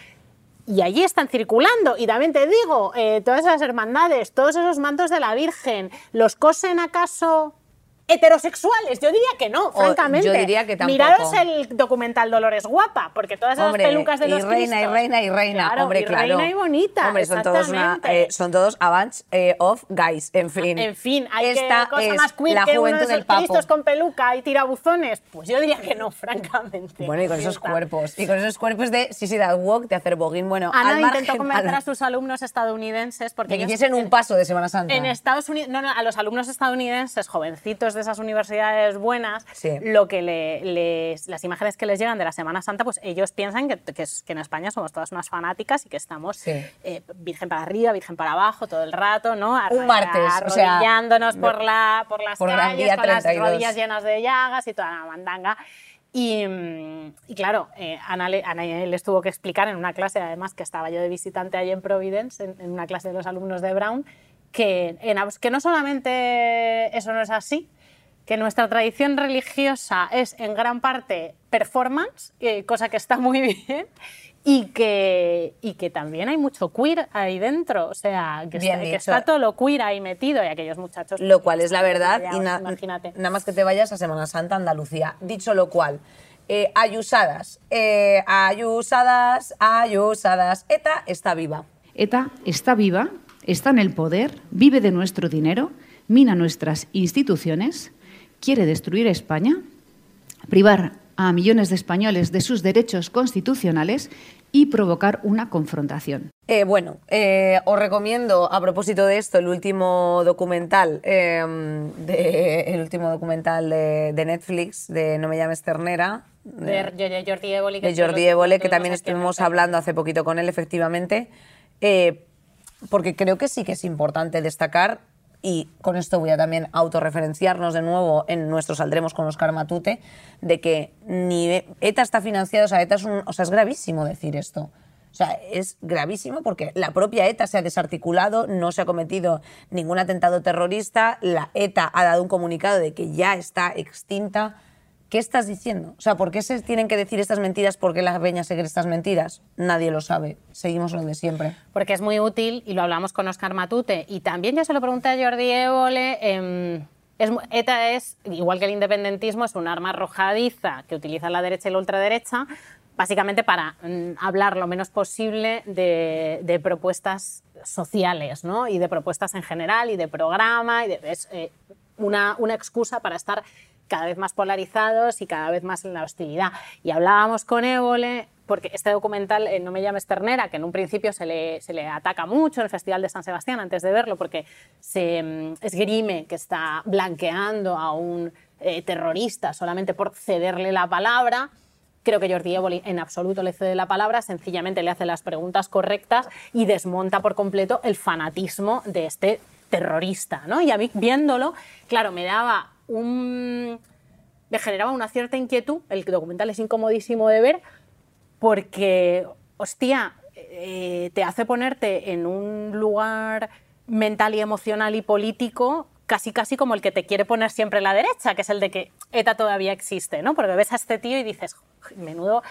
[SPEAKER 2] y allí están circulando. Y también te digo, eh, todas esas hermandades, todos esos mantos de la Virgen, ¿los cosen acaso heterosexuales. Yo diría que no, francamente.
[SPEAKER 1] Yo diría que tampoco.
[SPEAKER 2] Miraros el documental Dolores Guapa, porque todas esas
[SPEAKER 1] Hombre,
[SPEAKER 2] pelucas de
[SPEAKER 1] y
[SPEAKER 2] los
[SPEAKER 1] reina,
[SPEAKER 2] Cristos.
[SPEAKER 1] y reina, y reina.
[SPEAKER 2] Claro,
[SPEAKER 1] Hombre,
[SPEAKER 2] y
[SPEAKER 1] claro.
[SPEAKER 2] reina y bonita,
[SPEAKER 1] Hombre, son todos, una, eh, son todos a bunch eh, of guys, en fin.
[SPEAKER 2] En fin, hay
[SPEAKER 1] Esta
[SPEAKER 2] que cosa
[SPEAKER 1] es
[SPEAKER 2] más queer
[SPEAKER 1] la
[SPEAKER 2] que uno de esos
[SPEAKER 1] del papo.
[SPEAKER 2] Cristos con peluca y tirabuzones. Pues yo diría que no, francamente.
[SPEAKER 1] Bueno, y con esos cuerpos. Y con esos cuerpos de Sissy That Walk, de hacer boguín. Bueno,
[SPEAKER 2] Ana
[SPEAKER 1] al
[SPEAKER 2] intentó
[SPEAKER 1] margen,
[SPEAKER 2] convencer
[SPEAKER 1] al-
[SPEAKER 2] a sus alumnos estadounidenses porque
[SPEAKER 1] que hiciesen un paso de Semana Santa.
[SPEAKER 2] En Estados Unidos, no, no, a los alumnos estadounidenses, jovencitos de esas universidades buenas,
[SPEAKER 1] Sí.
[SPEAKER 2] lo que le- les, las imágenes que les llegan de la Semana Santa, pues ellos piensan que, que que en España somos todas unas fanáticas y que estamos
[SPEAKER 1] Sí.
[SPEAKER 2] eh, virgen para arriba, virgen para abajo todo el rato, ¿no?
[SPEAKER 1] Un martes, o sea,
[SPEAKER 2] arrodillándonos por, la, por las
[SPEAKER 1] por
[SPEAKER 2] calles, con las
[SPEAKER 1] 32.
[SPEAKER 2] rodillas llenas de llagas y toda la mandanga. Y, y claro, eh, Ana, le, Ana les tuvo que explicar en una clase, además, que estaba yo de visitante allí en Providence, en, en una clase de los alumnos de Brown, que, en que no solamente eso no es así, que nuestra tradición religiosa es en gran parte performance, eh, cosa que está muy bien, y que, y que también hay mucho queer ahí dentro, o sea, que,
[SPEAKER 1] Bien
[SPEAKER 2] está, que está todo lo queer ahí metido y aquellos muchachos...
[SPEAKER 1] Lo cual es la verdad. Y na-
[SPEAKER 2] imagínate.
[SPEAKER 1] nada más que te vayas a Semana Santa, Andalucía. Dicho lo cual, eh, ayusadas, eh, ayusadas, ayusadas. ETA está viva.
[SPEAKER 6] ETA está viva, está en el poder, vive de nuestro dinero, mina nuestras instituciones, quiere destruir España, privar a millones de españoles de sus derechos constitucionales y provocar una confrontación.
[SPEAKER 1] Eh, bueno, eh, os recomiendo a propósito de esto el último documental, eh, de- el último documental de, de Netflix de No me llames ternera,
[SPEAKER 2] De, de Jordi Évole.
[SPEAKER 1] de Jordi Évole, que también estuvimos hablando hace poquito con él, efectivamente, eh, porque creo que sí que es importante destacar, y con esto voy a también autorreferenciarnos de nuevo en nuestro Saldremos con Oscar Matute, de que ni ETA está financiado, o sea, ETA es, un- o sea, es gravísimo decir esto. O sea, es gravísimo porque la propia ETA se ha desarticulado, no se ha cometido ningún atentado terrorista, la ETA ha dado un comunicado de que ya está extinta. ¿Qué estás diciendo? O sea, ¿por qué se tienen que decir estas mentiras? ¿Por qué la peña se estas mentiras? Nadie lo sabe. Seguimos lo de siempre.
[SPEAKER 2] Porque es muy útil y lo hablamos con Oscar Matute. Y también yo se lo pregunté a Jordi Évole. em, es ETA es, igual que el independentismo, es un arma arrojadiza que utiliza la derecha y la ultraderecha, básicamente para mm, hablar lo menos posible de, propuestas sociales ¿no? y de propuestas en general y de programa. Y de- es eh, una excusa para estar cada vez más polarizados y cada vez más en la hostilidad. Y hablábamos con Évole, porque este documental, eh, No me llames ternera, que en un principio se le, se le ataca mucho en el Festival de San Sebastián antes de verlo, porque se mm, esgrime que está blanqueando a un eh, terrorista solamente por cederle la palabra. Creo que Jordi Évole en absoluto le cede la palabra, sencillamente le hace las preguntas correctas y desmonta por completo el fanatismo de este terrorista. ¿no? Y a mí, viéndolo, claro, me daba un... me generaba una cierta inquietud, el documental es incomodísimo de ver, porque, hostia, eh, te hace ponerte en un lugar mental y emocional y político casi casi como el que te quiere poner siempre la derecha, que es el de que ETA todavía existe, ¿no? Porque ves a este tío y dices, "Joder, menudo,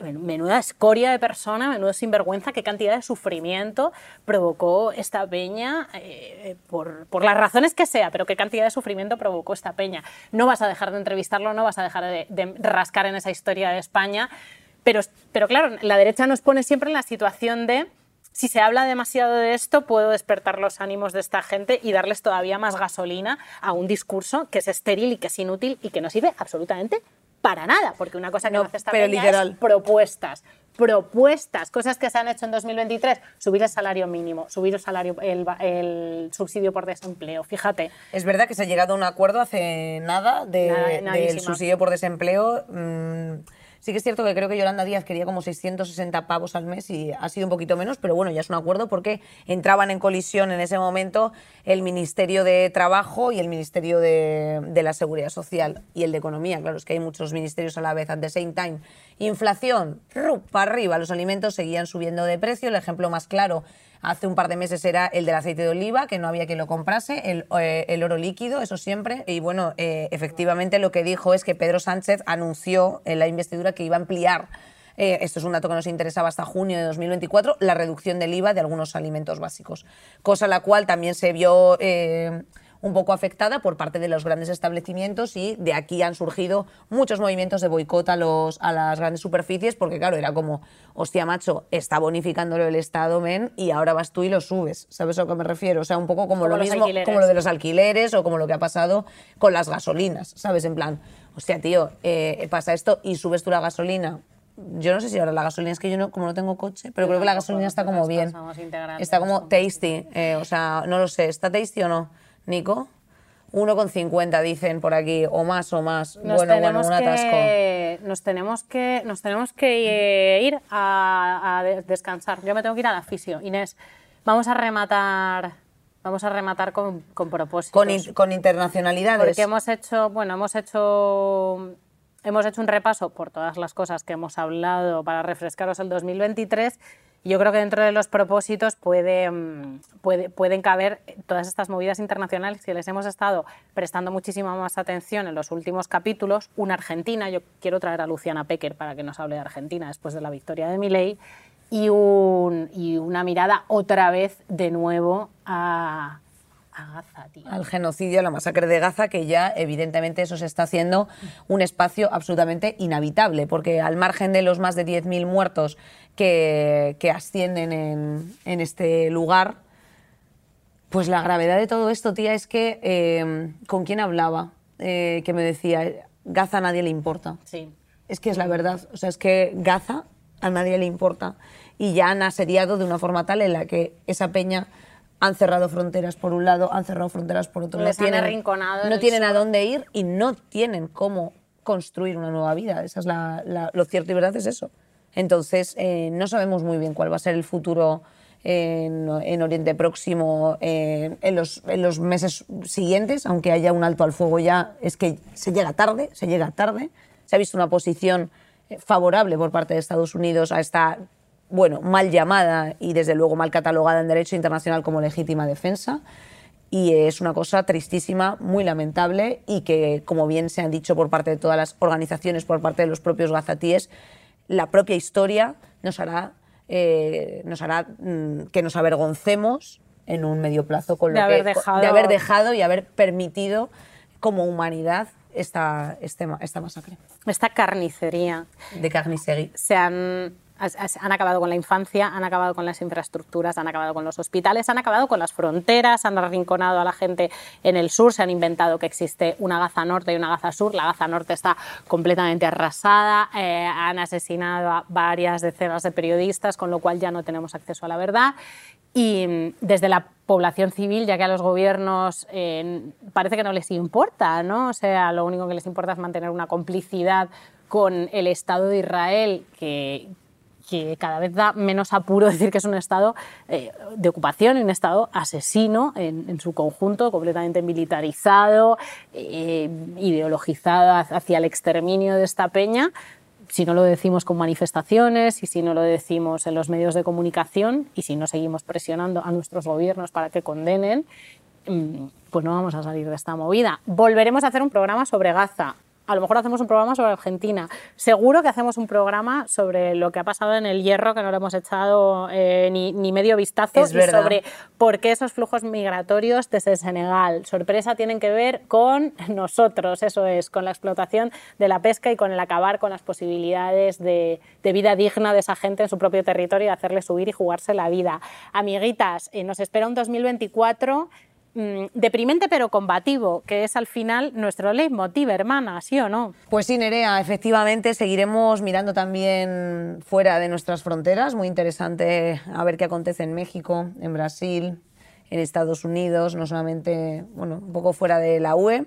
[SPEAKER 2] menuda escoria de persona, menudo sinvergüenza, qué cantidad de sufrimiento provocó esta peña, eh, por, por las razones que sea, pero qué cantidad de sufrimiento provocó esta peña. No vas a dejar de entrevistarlo, no vas a dejar de, de rascar en esa historia de España, pero, pero claro, la derecha nos pone siempre en la situación de si se habla demasiado de esto, puedo despertar los ánimos de esta gente y darles todavía más gasolina a un discurso que es estéril y que es inútil y que no sirve absolutamente para nada, porque una cosa que
[SPEAKER 1] No,
[SPEAKER 2] no, hace esta
[SPEAKER 1] pero literal.
[SPEAKER 2] es propuestas. Propuestas, cosas que se han hecho en 2023, subir el salario mínimo, subir el, salario, el, el subsidio por desempleo, fíjate.
[SPEAKER 1] Es verdad que se ha llegado a un acuerdo hace nada de-
[SPEAKER 2] Nada,
[SPEAKER 1] del subsidio por desempleo. mm, Sí que es cierto que creo que Yolanda Díaz quería como 660 pavos al mes y ha sido un poquito menos, pero bueno, ya es un acuerdo porque entraban en colisión en ese momento el Ministerio de Trabajo y el Ministerio de, la Seguridad Social y el de Economía. Claro, es que hay muchos ministerios a la vez. At the same time, inflación, para arriba, los alimentos seguían subiendo de precio. El ejemplo más claro hace un par de meses era el del aceite de oliva, que no había quien lo comprase, el, eh, el oro líquido, eso siempre. Y bueno, eh, efectivamente lo que dijo es que Pedro Sánchez anunció en la investidura que iba a ampliar eh, esto es un dato que nos interesaba hasta junio de 2024, la reducción del IVA de algunos alimentos básicos, cosa la cual también se vio un poco afectada por parte de los grandes establecimientos y de aquí han surgido muchos movimientos de boicot a, los, a las grandes superficies porque claro, era como, hostia macho, está bonificándolo el Estado, men, y ahora vas tú y lo subes, ¿sabes a lo que me refiero? O sea, un poco como, lo mismo, como lo de los alquileres o como lo que ha pasado con las gasolinas, ¿sabes? En plan, hostia tío, eh, pasa esto y subes tú la gasolina yo no sé si ahora la gasolina es que yo no, como no tengo coche, pero creo que la gasolina está como bien. Está como tasty, eh, o sea, no lo sé, ¿está tasty o no? Nico. 1,50 dicen por aquí, o más o más.
[SPEAKER 2] Nos
[SPEAKER 1] bueno, bueno, un atasco.
[SPEAKER 2] Que, nos, tenemos que, nos tenemos que ir a, descansar. Yo me tengo que ir a la fisio. Inés, vamos a rematar, vamos a rematar con, con propósitos.
[SPEAKER 1] Con, con internacionalidades.
[SPEAKER 2] Porque hemos hecho, bueno, hemos hecho hemos hecho un repaso por todas las cosas que hemos hablado para refrescaros el 2023 yo creo que dentro de los propósitos mm, puede, pueden caber todas estas movidas internacionales que les hemos estado prestando muchísima más atención en los últimos capítulos. Una Argentina, yo quiero traer a Luciana Pecker para que nos hable de Argentina después de la victoria de Milei, y, un, y una mirada otra vez de nuevo a, Gaza, tío.
[SPEAKER 1] Al genocidio, a la masacre de Gaza, que ya evidentemente eso se está haciendo un espacio absolutamente inhabitable, porque al margen de los más de 10.000 muertos que, ascienden en, este lugar, pues la gravedad de todo esto, tía, es que eh, con quién hablaba, eh, que me decía, Gaza a nadie le importa.
[SPEAKER 2] Sí.
[SPEAKER 1] Es que es la verdad, o sea, es que Gaza a nadie le importa y ya han asediado de una forma tal en la que esa peña han cerrado fronteras por un lado, han cerrado fronteras por otro.
[SPEAKER 2] Les
[SPEAKER 1] no tienen,
[SPEAKER 2] arrinconado
[SPEAKER 1] no tienen a dónde ir y no tienen cómo construir una nueva vida. Esa es la, lo cierto y verdad es eso. Entonces, eh, no sabemos muy bien cuál va a ser el futuro en, Oriente Próximo en, los, en, los, meses siguientes, aunque haya un alto al fuego ya, es que se llega tarde, se llega tarde. Se ha visto una posición eh, favorable por parte de Estados Unidos a esta bueno, mal llamada y desde luego mal catalogada en derecho internacional como legítima defensa. Y es una cosa tristísima, muy lamentable y que, como bien se han dicho por parte de todas las organizaciones, por parte de los propios gazatíes, la propia historia nos hará, eh, nos hará mm, que nos avergoncemos en un medio plazo con
[SPEAKER 2] lo
[SPEAKER 1] de,
[SPEAKER 2] haber dejado...
[SPEAKER 1] de haber dejado y haber permitido como humanidad esta, este, esta masacre.
[SPEAKER 2] Esta carnicería.
[SPEAKER 1] De carnicería.
[SPEAKER 2] Se han han acabado con la infancia, han acabado con las infraestructuras, han acabado con los hospitales, han acabado con las fronteras, han arrinconado a la gente en el sur, se han inventado que existe una Gaza Norte y una Gaza Sur. La Gaza Norte está completamente arrasada, eh, han asesinado a varias decenas de periodistas, con lo cual ya no tenemos acceso a la verdad. Y mm, desde la población civil, ya que a los gobiernos eh, parece que no les importa, ¿no? O sea, lo único que les importa es mantener una complicidad con el Estado de Israel, que, que cada vez da menos apuro decir que es un Estado eh, de ocupación un Estado asesino en, su conjunto, completamente militarizado, eh, ideologizado hacia el exterminio de esta peña. Si no lo decimos con manifestaciones y si no lo decimos en los medios de comunicación y si no seguimos presionando a nuestros gobiernos para que condenen, mm, pues no vamos a salir de esta movida. Volveremos a hacer un programa sobre Gaza a lo mejor hacemos un programa sobre Argentina. Seguro que hacemos un programa sobre lo que ha pasado en el hierro, que no lo hemos echado eh, ni, medio vistazo,
[SPEAKER 1] y
[SPEAKER 2] sobre por qué esos flujos migratorios desde Senegal, sorpresa, tienen que ver con nosotros, eso es, con la explotación de la pesca y con el acabar con las posibilidades de, de vida digna de esa gente en su propio territorio y hacerle subir y jugarse la vida. Amiguitas, eh, nos espera un 2024 Mm, deprimente pero combativo, que es al final nuestro leitmotiv, hermana, ¿sí o no?
[SPEAKER 1] Pues sí, Nerea, efectivamente seguiremos mirando también fuera de nuestras fronteras. Muy interesante a ver qué acontece en México, en Brasil, en Estados Unidos, no solamente, bueno, un poco fuera de la UE.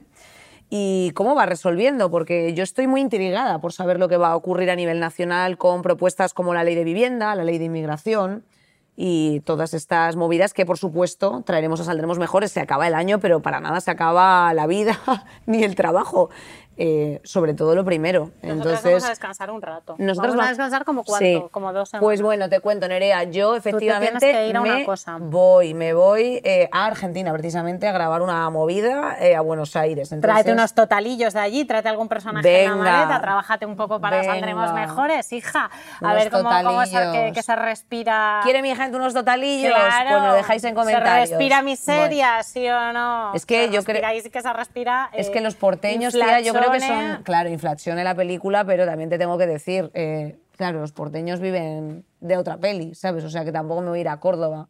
[SPEAKER 1] y cómo va resolviendo, porque yo estoy muy intrigada por saber lo que va a ocurrir a nivel nacional con propuestas como la ley de vivienda, la ley de inmigración y todas estas movidas que, por supuesto, traeremos o saldremos mejores. Se acaba el año, pero para nada se acaba la vida ni el trabajo. Eh, sobre todo lo primero.
[SPEAKER 2] Nosotros
[SPEAKER 1] Entonces,
[SPEAKER 2] vamos a descansar un rato.
[SPEAKER 1] nosotros
[SPEAKER 2] vamos a descansar como cuánto,
[SPEAKER 1] Sí.
[SPEAKER 2] como dos semanas.
[SPEAKER 1] Pues bueno, te cuento, Nerea, yo efectivamente
[SPEAKER 2] que ir a una
[SPEAKER 1] me
[SPEAKER 2] cosa.
[SPEAKER 1] voy, me voy eh, a Argentina precisamente a grabar una movida eh, a Buenos Aires. Entonces,
[SPEAKER 2] Tráete unos totalillos de allí, tráete algún personaje en la
[SPEAKER 1] Venga.
[SPEAKER 2] maleta, trabájate un poco para
[SPEAKER 1] Venga.
[SPEAKER 2] saldremos mejores, hija. A ver cómo, cómo se, que, que se respira.
[SPEAKER 1] ¿Quiere mi gente unos totalillos?
[SPEAKER 2] Claro,
[SPEAKER 1] Pues lo dejáis en comentarios.
[SPEAKER 2] ¿Se respira
[SPEAKER 1] Bueno.
[SPEAKER 2] miseria, sí o no?
[SPEAKER 1] Es que
[SPEAKER 2] Se
[SPEAKER 1] yo creo-
[SPEAKER 2] que se respira.
[SPEAKER 1] Es que los porteños, tía, yo creo que
[SPEAKER 2] inflazione.
[SPEAKER 1] son, claro, inflación en la película, pero también te tengo que decir, eh, claro, los porteños viven de otra peli, ¿sabes? O sea que tampoco me voy a ir a Córdoba.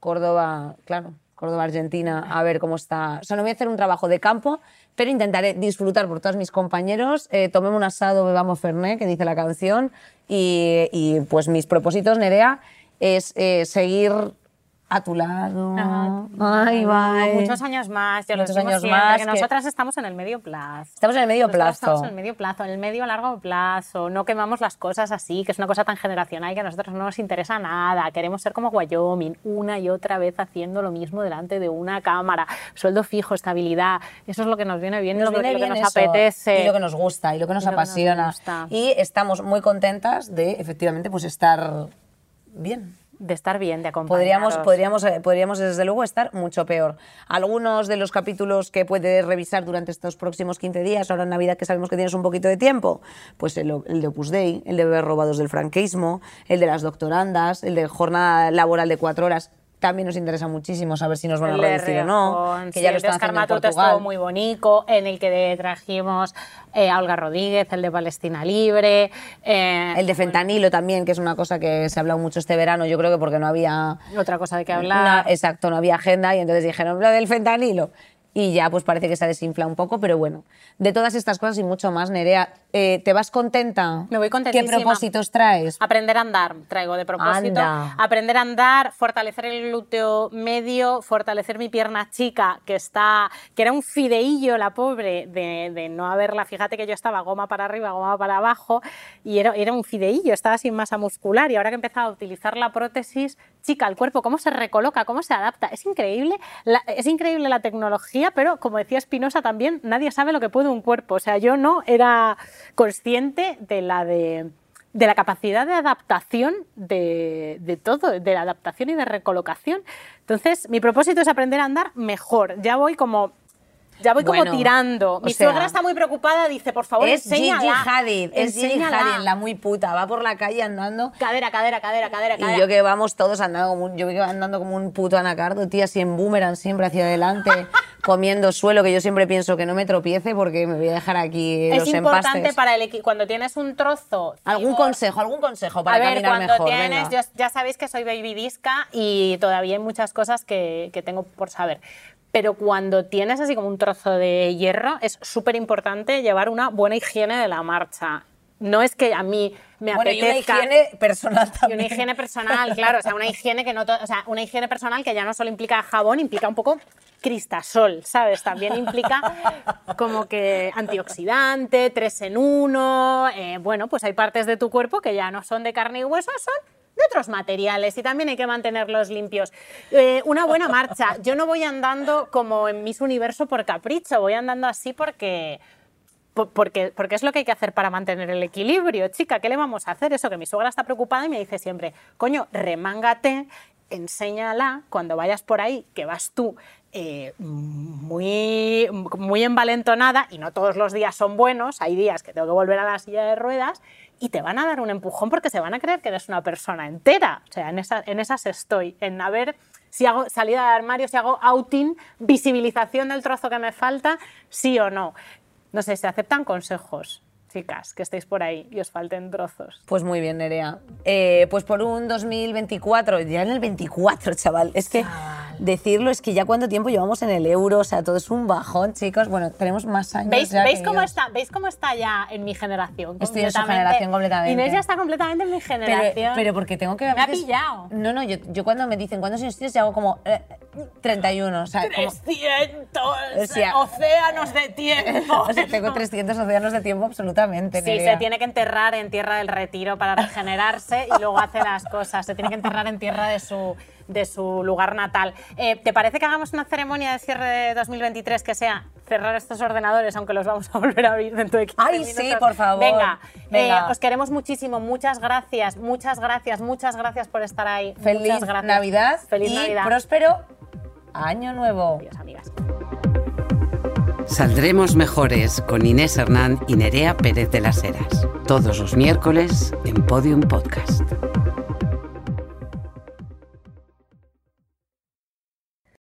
[SPEAKER 1] Córdoba, claro, Córdoba, Argentina, a ver cómo está. O sea, no voy a hacer un trabajo de campo, pero intentaré disfrutar por todos mis compañeros. Eh, tomemos un asado, bebamos Fernet, que dice la canción. Y, y, pues mis propósitos, Nerea, es eh, seguir a tu lado. Ay, bye.
[SPEAKER 2] Muchos años más, ya lo
[SPEAKER 1] Muchos
[SPEAKER 2] decimos
[SPEAKER 1] años
[SPEAKER 2] siempre,
[SPEAKER 1] más
[SPEAKER 2] que
[SPEAKER 1] que-
[SPEAKER 2] nosotras estamos en el medio plazo.
[SPEAKER 1] Estamos en el medio
[SPEAKER 2] Nosotras
[SPEAKER 1] plazo.
[SPEAKER 2] Estamos en el medio plazo, en el medio largo plazo. No quemamos las cosas así, que es una cosa tan generacional que a nosotros no nos interesa nada. Queremos ser como Wyoming, una y otra vez haciendo lo mismo delante de una cámara. Sueldo fijo, estabilidad. Eso es lo que nos viene bien,
[SPEAKER 1] Nos
[SPEAKER 2] lo, que-
[SPEAKER 1] viene
[SPEAKER 2] lo que
[SPEAKER 1] bien
[SPEAKER 2] nos
[SPEAKER 1] eso,
[SPEAKER 2] apetece.
[SPEAKER 1] Y lo que nos gusta, y lo que nos
[SPEAKER 2] Y lo que nos
[SPEAKER 1] apasiona. Y estamos muy contentas de, efectivamente, pues estar bien.
[SPEAKER 2] De estar bien, de
[SPEAKER 1] Podríamos,
[SPEAKER 2] acompañaros.
[SPEAKER 1] podríamos, eh, podríamos, desde luego, estar mucho peor. Algunos de los capítulos que puedes revisar durante estos próximos 15 días, ahora en Navidad que sabemos que tienes un poquito de tiempo, pues el, el de Opus Dei, el de Bebés robados del franquismo, el de las doctorandas, el de jornada laboral de cuatro horas, también nos interesa muchísimo saber si nos van a reducir o no, que
[SPEAKER 2] sí,
[SPEAKER 1] ya lo están haciendo en Portugal.
[SPEAKER 2] estuvo muy bonito, en el que trajimos eh, a Olga Rodríguez, el de Palestina Libre. eh,
[SPEAKER 1] El de fentanilo también, que es una cosa que se ha hablado mucho este verano, yo creo que porque no había...
[SPEAKER 2] Otra cosa de que hablar.
[SPEAKER 1] exacto, no había agenda y entonces dijeron lo del fentanilo. Y ya pues parece que se desinfla un poco, pero bueno, de todas estas cosas y mucho más, Nerea, eh, ¿te vas contenta?
[SPEAKER 2] Me voy
[SPEAKER 1] ¿Qué
[SPEAKER 2] contentísima.
[SPEAKER 1] propósitos traes?
[SPEAKER 2] Aprender a andar, traigo de propósito.
[SPEAKER 1] Anda.
[SPEAKER 2] Aprender a andar, fortalecer el glúteo medio, fortalecer mi pierna chica, que está, que era un fideillo la pobre de, de no haberla. Fíjate que yo estaba goma para arriba, goma para abajo, y era, era un fideillo, estaba sin masa muscular. Y ahora que he empezado a utilizar la prótesis, el cuerpo, cómo se recoloca, cómo se adapta. Es increíble, la, es increíble la tecnología, pero como decía Espinosa también, nadie sabe lo que puede un cuerpo. O sea, yo no era consciente de la de de la capacidad de adaptación de, de todo, de la adaptación y de recolocación. Entonces, mi propósito es aprender a andar mejor. Ya voy como, ya voy
[SPEAKER 1] Bueno,
[SPEAKER 2] como tirando. Mi
[SPEAKER 1] sea,
[SPEAKER 2] suegra está muy preocupada, dice, por favor,
[SPEAKER 1] es
[SPEAKER 2] enséñala.
[SPEAKER 1] Gigi Hadid, es Gigi. Hadid, la muy puta, va por la calle andando
[SPEAKER 2] Cadera, cadera, cadera, cadera, cadera.
[SPEAKER 1] y yo que vamos todos andando como un, yo que andando como un puto anacardo, tía, así en boomerang siempre hacia adelante, comiendo suelo, que yo siempre pienso que no me tropiece porque me voy a dejar aquí
[SPEAKER 2] es
[SPEAKER 1] los
[SPEAKER 2] importante
[SPEAKER 1] empastes.
[SPEAKER 2] para el equi- cuando tienes un trozo.
[SPEAKER 1] ¿Algún consejo, algún consejo para
[SPEAKER 2] a ver,
[SPEAKER 1] caminar
[SPEAKER 2] cuando
[SPEAKER 1] mejor?
[SPEAKER 2] tienes, yo- ya sabéis que soy baby disca y todavía hay muchas cosas que, que tengo por saber. Pero cuando tienes así como un trozo de hierro, es súper importante llevar una buena higiene de la marcha. No es que a mí me
[SPEAKER 1] Bueno, y una higiene personal
[SPEAKER 2] Y una higiene personal, claro, o sea, una higiene que no, o sea, una higiene personal que ya no solo implica jabón, implica un poco cristasol, ¿sabes? También implica como que antioxidante, tres en uno, eh, bueno, pues hay partes de tu cuerpo que ya no son de carne y hueso, son de otros materiales y también hay que mantenerlos limpios. Eh, una buena marcha. Yo no voy andando como en Miss Universo por capricho, voy andando así porque, po- porque, porque es lo que hay que hacer para mantener el equilibrio. Chica, ¿qué le vamos a hacer? Eso que mi suegra está preocupada y me dice siempre, coño, remángate, enséñala cuando vayas por ahí, que vas tú eh, muy, muy envalentonada y no todos los días son buenos, hay días que tengo que volver a la silla de ruedas y te van a dar un empujón porque se van a creer que eres una persona entera. O sea, en, esa- en esas estoy, en a ver si hago salida de armario, si hago outing, visibilización del trozo que me falta, sí o no. No sé, se aceptan consejos, chicas, que estéis por ahí y os falten trozos.
[SPEAKER 1] Pues muy bien, Nerea. Eh, pues por un 2024, ya en el 24, chaval. Es que decirlo es que ya cuánto tiempo llevamos en el euro, o sea, todo es un bajón, chicos. Bueno, tenemos más años.
[SPEAKER 2] ¿Veis,
[SPEAKER 1] ya
[SPEAKER 2] ¿veis,
[SPEAKER 1] que
[SPEAKER 2] cómo
[SPEAKER 1] Dios.
[SPEAKER 2] está, ¿Veis cómo está ya en mi generación?
[SPEAKER 1] Estoy en su generación completamente.
[SPEAKER 2] Inés ya está completamente en mi generación.
[SPEAKER 1] Pero, pero porque tengo que...
[SPEAKER 2] Me ha pillado.
[SPEAKER 1] No, no, yo, yo cuando me dicen cuántos años tienes, yo hago como... eh, 31. O sea, como-
[SPEAKER 2] 300
[SPEAKER 1] O sea-
[SPEAKER 2] océanos de tiempo.
[SPEAKER 1] o sea, tengo 300 océanos de tiempo absolutamente.
[SPEAKER 2] Sí, se tiene que enterrar en tierra del retiro para regenerarse y luego hace las cosas. Se tiene que enterrar en tierra de su, de su lugar natal. Eh, ¿Te parece que hagamos una ceremonia de cierre de 2023 que sea cerrar estos ordenadores, aunque los vamos a volver a abrir dentro de 15
[SPEAKER 1] Ay,
[SPEAKER 2] minutos?
[SPEAKER 1] sí, por favor.
[SPEAKER 2] Venga,
[SPEAKER 1] Venga.
[SPEAKER 2] eh, os queremos muchísimo. Muchas gracias, muchas gracias, muchas gracias por estar ahí.
[SPEAKER 1] Feliz. Navidad
[SPEAKER 2] Feliz
[SPEAKER 1] y
[SPEAKER 2] Navidad.
[SPEAKER 1] próspero año nuevo.
[SPEAKER 2] Adiós, amigas.
[SPEAKER 3] Saldremos mejores con Inés Hernán y Nerea Pérez de las Heras. Todos los miércoles en Podium Podcast.